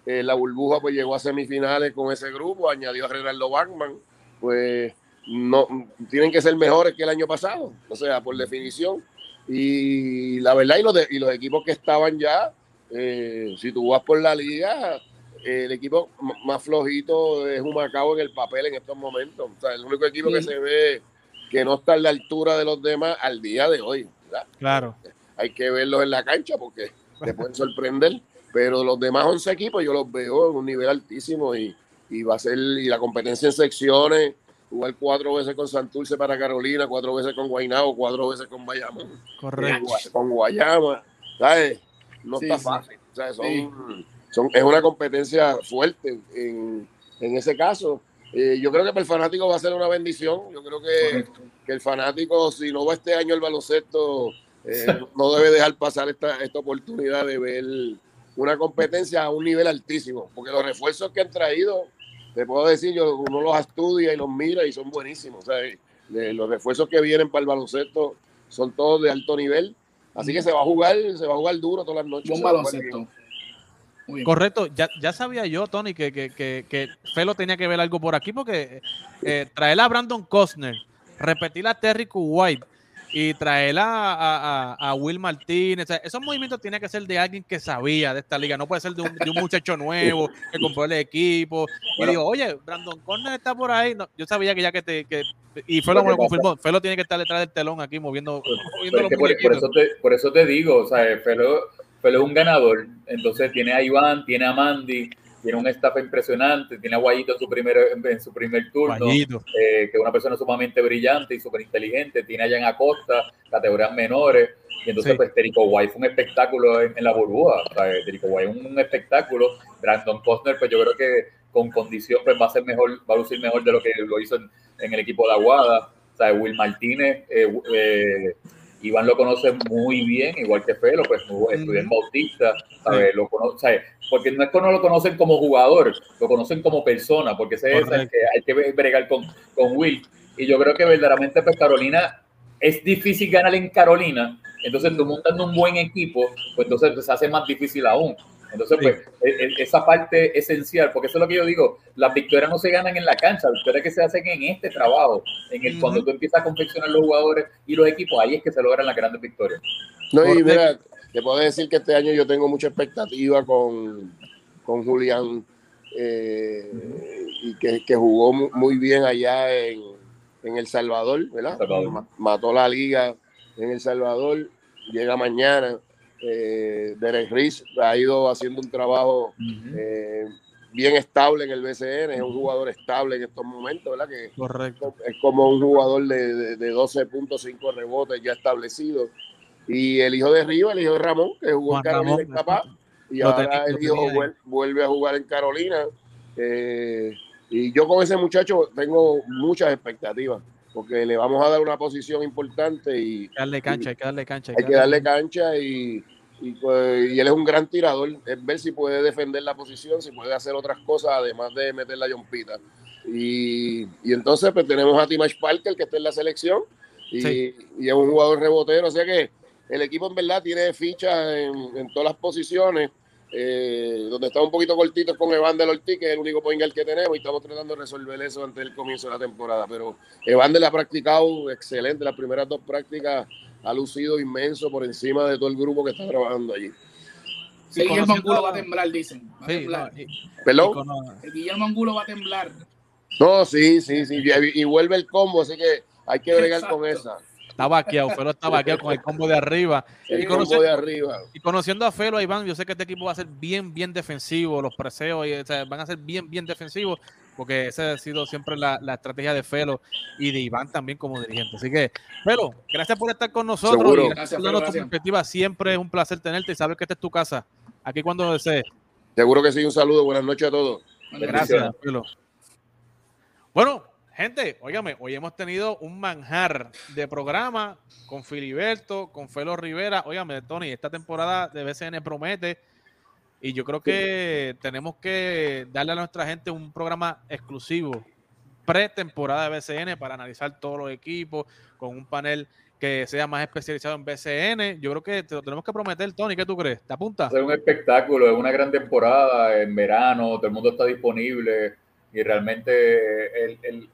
Speaker 5: eh, la burbuja, pues llegó a semifinales con ese grupo, añadió a Renaldo Bachman. Pues no tienen que ser mejores que el año pasado, o sea, por definición. Y la verdad, y los, de, y los equipos que estaban ya, eh, si tú vas por la liga, eh, el equipo más flojito es un Macao en el papel en estos momentos. O sea, el único equipo sí. que se ve que no está a la altura de los demás al día de hoy. ¿verdad?
Speaker 1: Claro.
Speaker 5: Hay que verlos en la cancha porque te pueden sorprender. Pero los demás 11 equipos yo los veo en un nivel altísimo y, y va a ser y la competencia en secciones. Jugar cuatro veces con Santurce para Carolina, cuatro veces con Guaynabo, cuatro veces con Bayamón.
Speaker 1: Correcto.
Speaker 5: Con Guayama. ¿Sabes? No sí, está fácil. Sí. ¿sabes? Son, sí. son, es una competencia fuerte en, en ese caso. Eh, yo creo que para el fanático va a ser una bendición. Yo creo que, que el fanático, si no va este año el baloncesto, eh, no debe dejar pasar esta, esta oportunidad de ver una competencia a un nivel altísimo, porque los refuerzos que han traído, te puedo decir, yo, uno los estudia y los mira y son buenísimos. O sea, los refuerzos que vienen para el baloncesto son todos de alto nivel. Así que se va a jugar, se va a jugar duro todas las noches.
Speaker 4: Un baloncesto.
Speaker 1: Correcto, ya, ya, sabía yo, Tony, que, que, que, que, Felo tenía que ver algo por aquí, porque eh, traer a Brandon Costner, repetir a Terry White y traer a, a, Will Martínez, esos movimientos tienen que ser de alguien que sabía de esta liga, no puede ser de un, de un muchacho nuevo que compró el equipo. Y digo, oye, Brandon Costner está por ahí. No, yo sabía que ya que te. Que, y Felo me lo confirmó, Felo tiene que estar detrás del telón aquí moviendo. moviendo
Speaker 2: los por, por, eso te, por eso te digo, o sea, Felo pero es un ganador. Entonces tiene a Iván, tiene a Mandy, tiene un staff impresionante, tiene a Guayito en su primer, en su primer turno, eh, que es una persona sumamente brillante y súper inteligente. Tiene a Jan Acosta, categorías menores. Y entonces, pues, Terico Guay fue un espectáculo en, la burbuja. O sea, Terico Guay es un espectáculo. Brandon Costner, pues yo creo que con condición, pues va a ser mejor, va a lucir mejor de lo que lo hizo en, el equipo de Aguada. O sea, Will Martínez, eh, eh, Iván lo conoce muy bien, igual que Felo, pues estudió en Bautista, ¿sabes? Lo conoce, Porque no es que no lo conocen como jugador, lo conocen como persona, porque ese es el que hay que bregar con, con Will. Y yo creo que verdaderamente, pues Carolina, es difícil ganar en Carolina, entonces tú montando un buen equipo, pues entonces pues, se hace más difícil aún. Entonces, pues, e, e, esa parte esencial, porque eso es lo que yo digo, las victorias no se ganan en la cancha, las victorias que se hacen en este trabajo, en el cuando tú empiezas a confeccionar los jugadores y los equipos, ahí es que se logran las grandes victorias.
Speaker 5: No, y mira, te puedo decir que este año yo tengo mucha expectativa con, con Julián, eh, y que, que, jugó muy bien allá en, en El Salvador, ¿verdad? Mató la liga en El Salvador, llega mañana eh, Derek Riz ha ido haciendo un trabajo eh, bien estable en el BCN, es un jugador estable en estos momentos, ¿verdad? Que
Speaker 1: Correcto.
Speaker 5: Es como un jugador de, de, 12.5 rebotes ya establecido. Y el hijo de Riva, el hijo de Ramón, que jugó en Carolina y papá, y ahora el hijo vuelve, a jugar en Carolina. Eh, y yo con ese muchacho tengo muchas expectativas porque le vamos a dar una posición importante y
Speaker 1: hay que darle cancha, hay que darle cancha.
Speaker 5: Hay, que darle cancha y, pues, y, él es un gran tirador, es ver si puede defender la posición, si puede hacer otras cosas además de meter la yompita. Y, y entonces pues tenemos a Timash Parker que está en la selección y, y, es un jugador rebotero, o sea que el equipo en verdad tiene fichas en, en todas las posiciones eh, donde está un poquito cortitos con Evander Ortiz, que es el único point que tenemos, y estamos tratando de resolver eso antes del comienzo de la temporada. Pero Evander ha practicado excelente, las primeras dos prácticas ha lucido inmenso por encima de todo el grupo que está trabajando allí.
Speaker 4: Guillermo Angulo va a temblar, dicen. Va a temblar.
Speaker 5: ¿Perdón?
Speaker 4: Guillermo Angulo va a temblar.
Speaker 5: No, sí, sí, sí. Y, vuelve el combo, así que hay que bregar con esa.
Speaker 1: Está vaqueado, Felo está vaqueado con el combo de arriba.
Speaker 5: y, combo de arriba.
Speaker 1: y conociendo a Felo, Iván, yo sé que este equipo va a ser bien, bien defensivo. Los preseos van a ser bien, bien defensivos, porque esa ha sido siempre la, estrategia de Felo y de Iván también como dirigente. Así que, Felo, gracias por estar con nosotros. Y gracias, por tu perspectiva. Siempre es un placer tenerte y saber que esta es tu casa. Aquí cuando desees.
Speaker 5: Seguro que sí. Un saludo. Buenas noches a todos.
Speaker 1: Gracias, Felo. Bueno, Gente, óigame, hoy hemos tenido un manjar de programa con Filiberto, con Felo Rivera. Óigame, Tony, esta temporada de BCN promete. Y yo creo que tenemos que darle a nuestra gente un programa exclusivo, pretemporada de BCN, para analizar todos los equipos, con un panel que sea más especializado en BCN. Yo creo que te lo tenemos que prometer, Tony. ¿Qué tú crees? ¿Te apunta?
Speaker 2: Es un espectáculo, es una gran temporada en verano, todo el mundo está disponible y realmente el, el,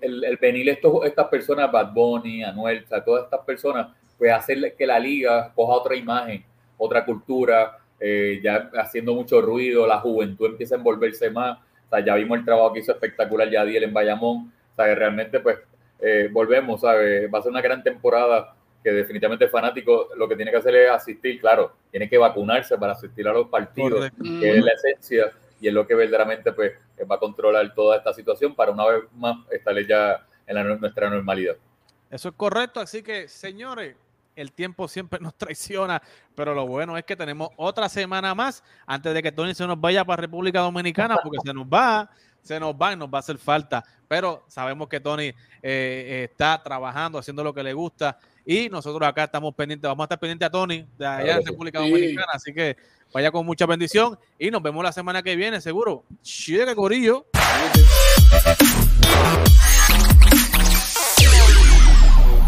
Speaker 2: el, el venir estos, estas personas, Bad Bunny, Anuel, todas estas personas, pues hacer que la liga coja otra imagen, otra cultura, eh, ya haciendo mucho ruido, la juventud empieza a envolverse más. O sea, ya vimos el trabajo que hizo espectacular Yadiel en Bayamón. O sea, que realmente, pues, eh, volvemos, ¿sabes? Va a ser una gran temporada que definitivamente el fanático lo que tiene que hacer es asistir, claro, tiene que vacunarse para asistir a los partidos, que es la esencia y es lo que verdaderamente pues, va a controlar toda esta situación para una vez más estar ya en nuestra normalidad.
Speaker 1: Eso es correcto, así que señores, el tiempo siempre nos traiciona, pero lo bueno es que tenemos otra semana más antes de que Tony se nos vaya para República Dominicana, porque se nos va, se nos va y nos va a hacer falta. Pero sabemos que Tony eh, eh, está trabajando, haciendo lo que le gusta. Y nosotros acá estamos pendientes, vamos a estar pendientes a Tony de allá en República Dominicana. Así que vaya con mucha bendición y nos vemos la semana que viene, seguro. Chile, corillo.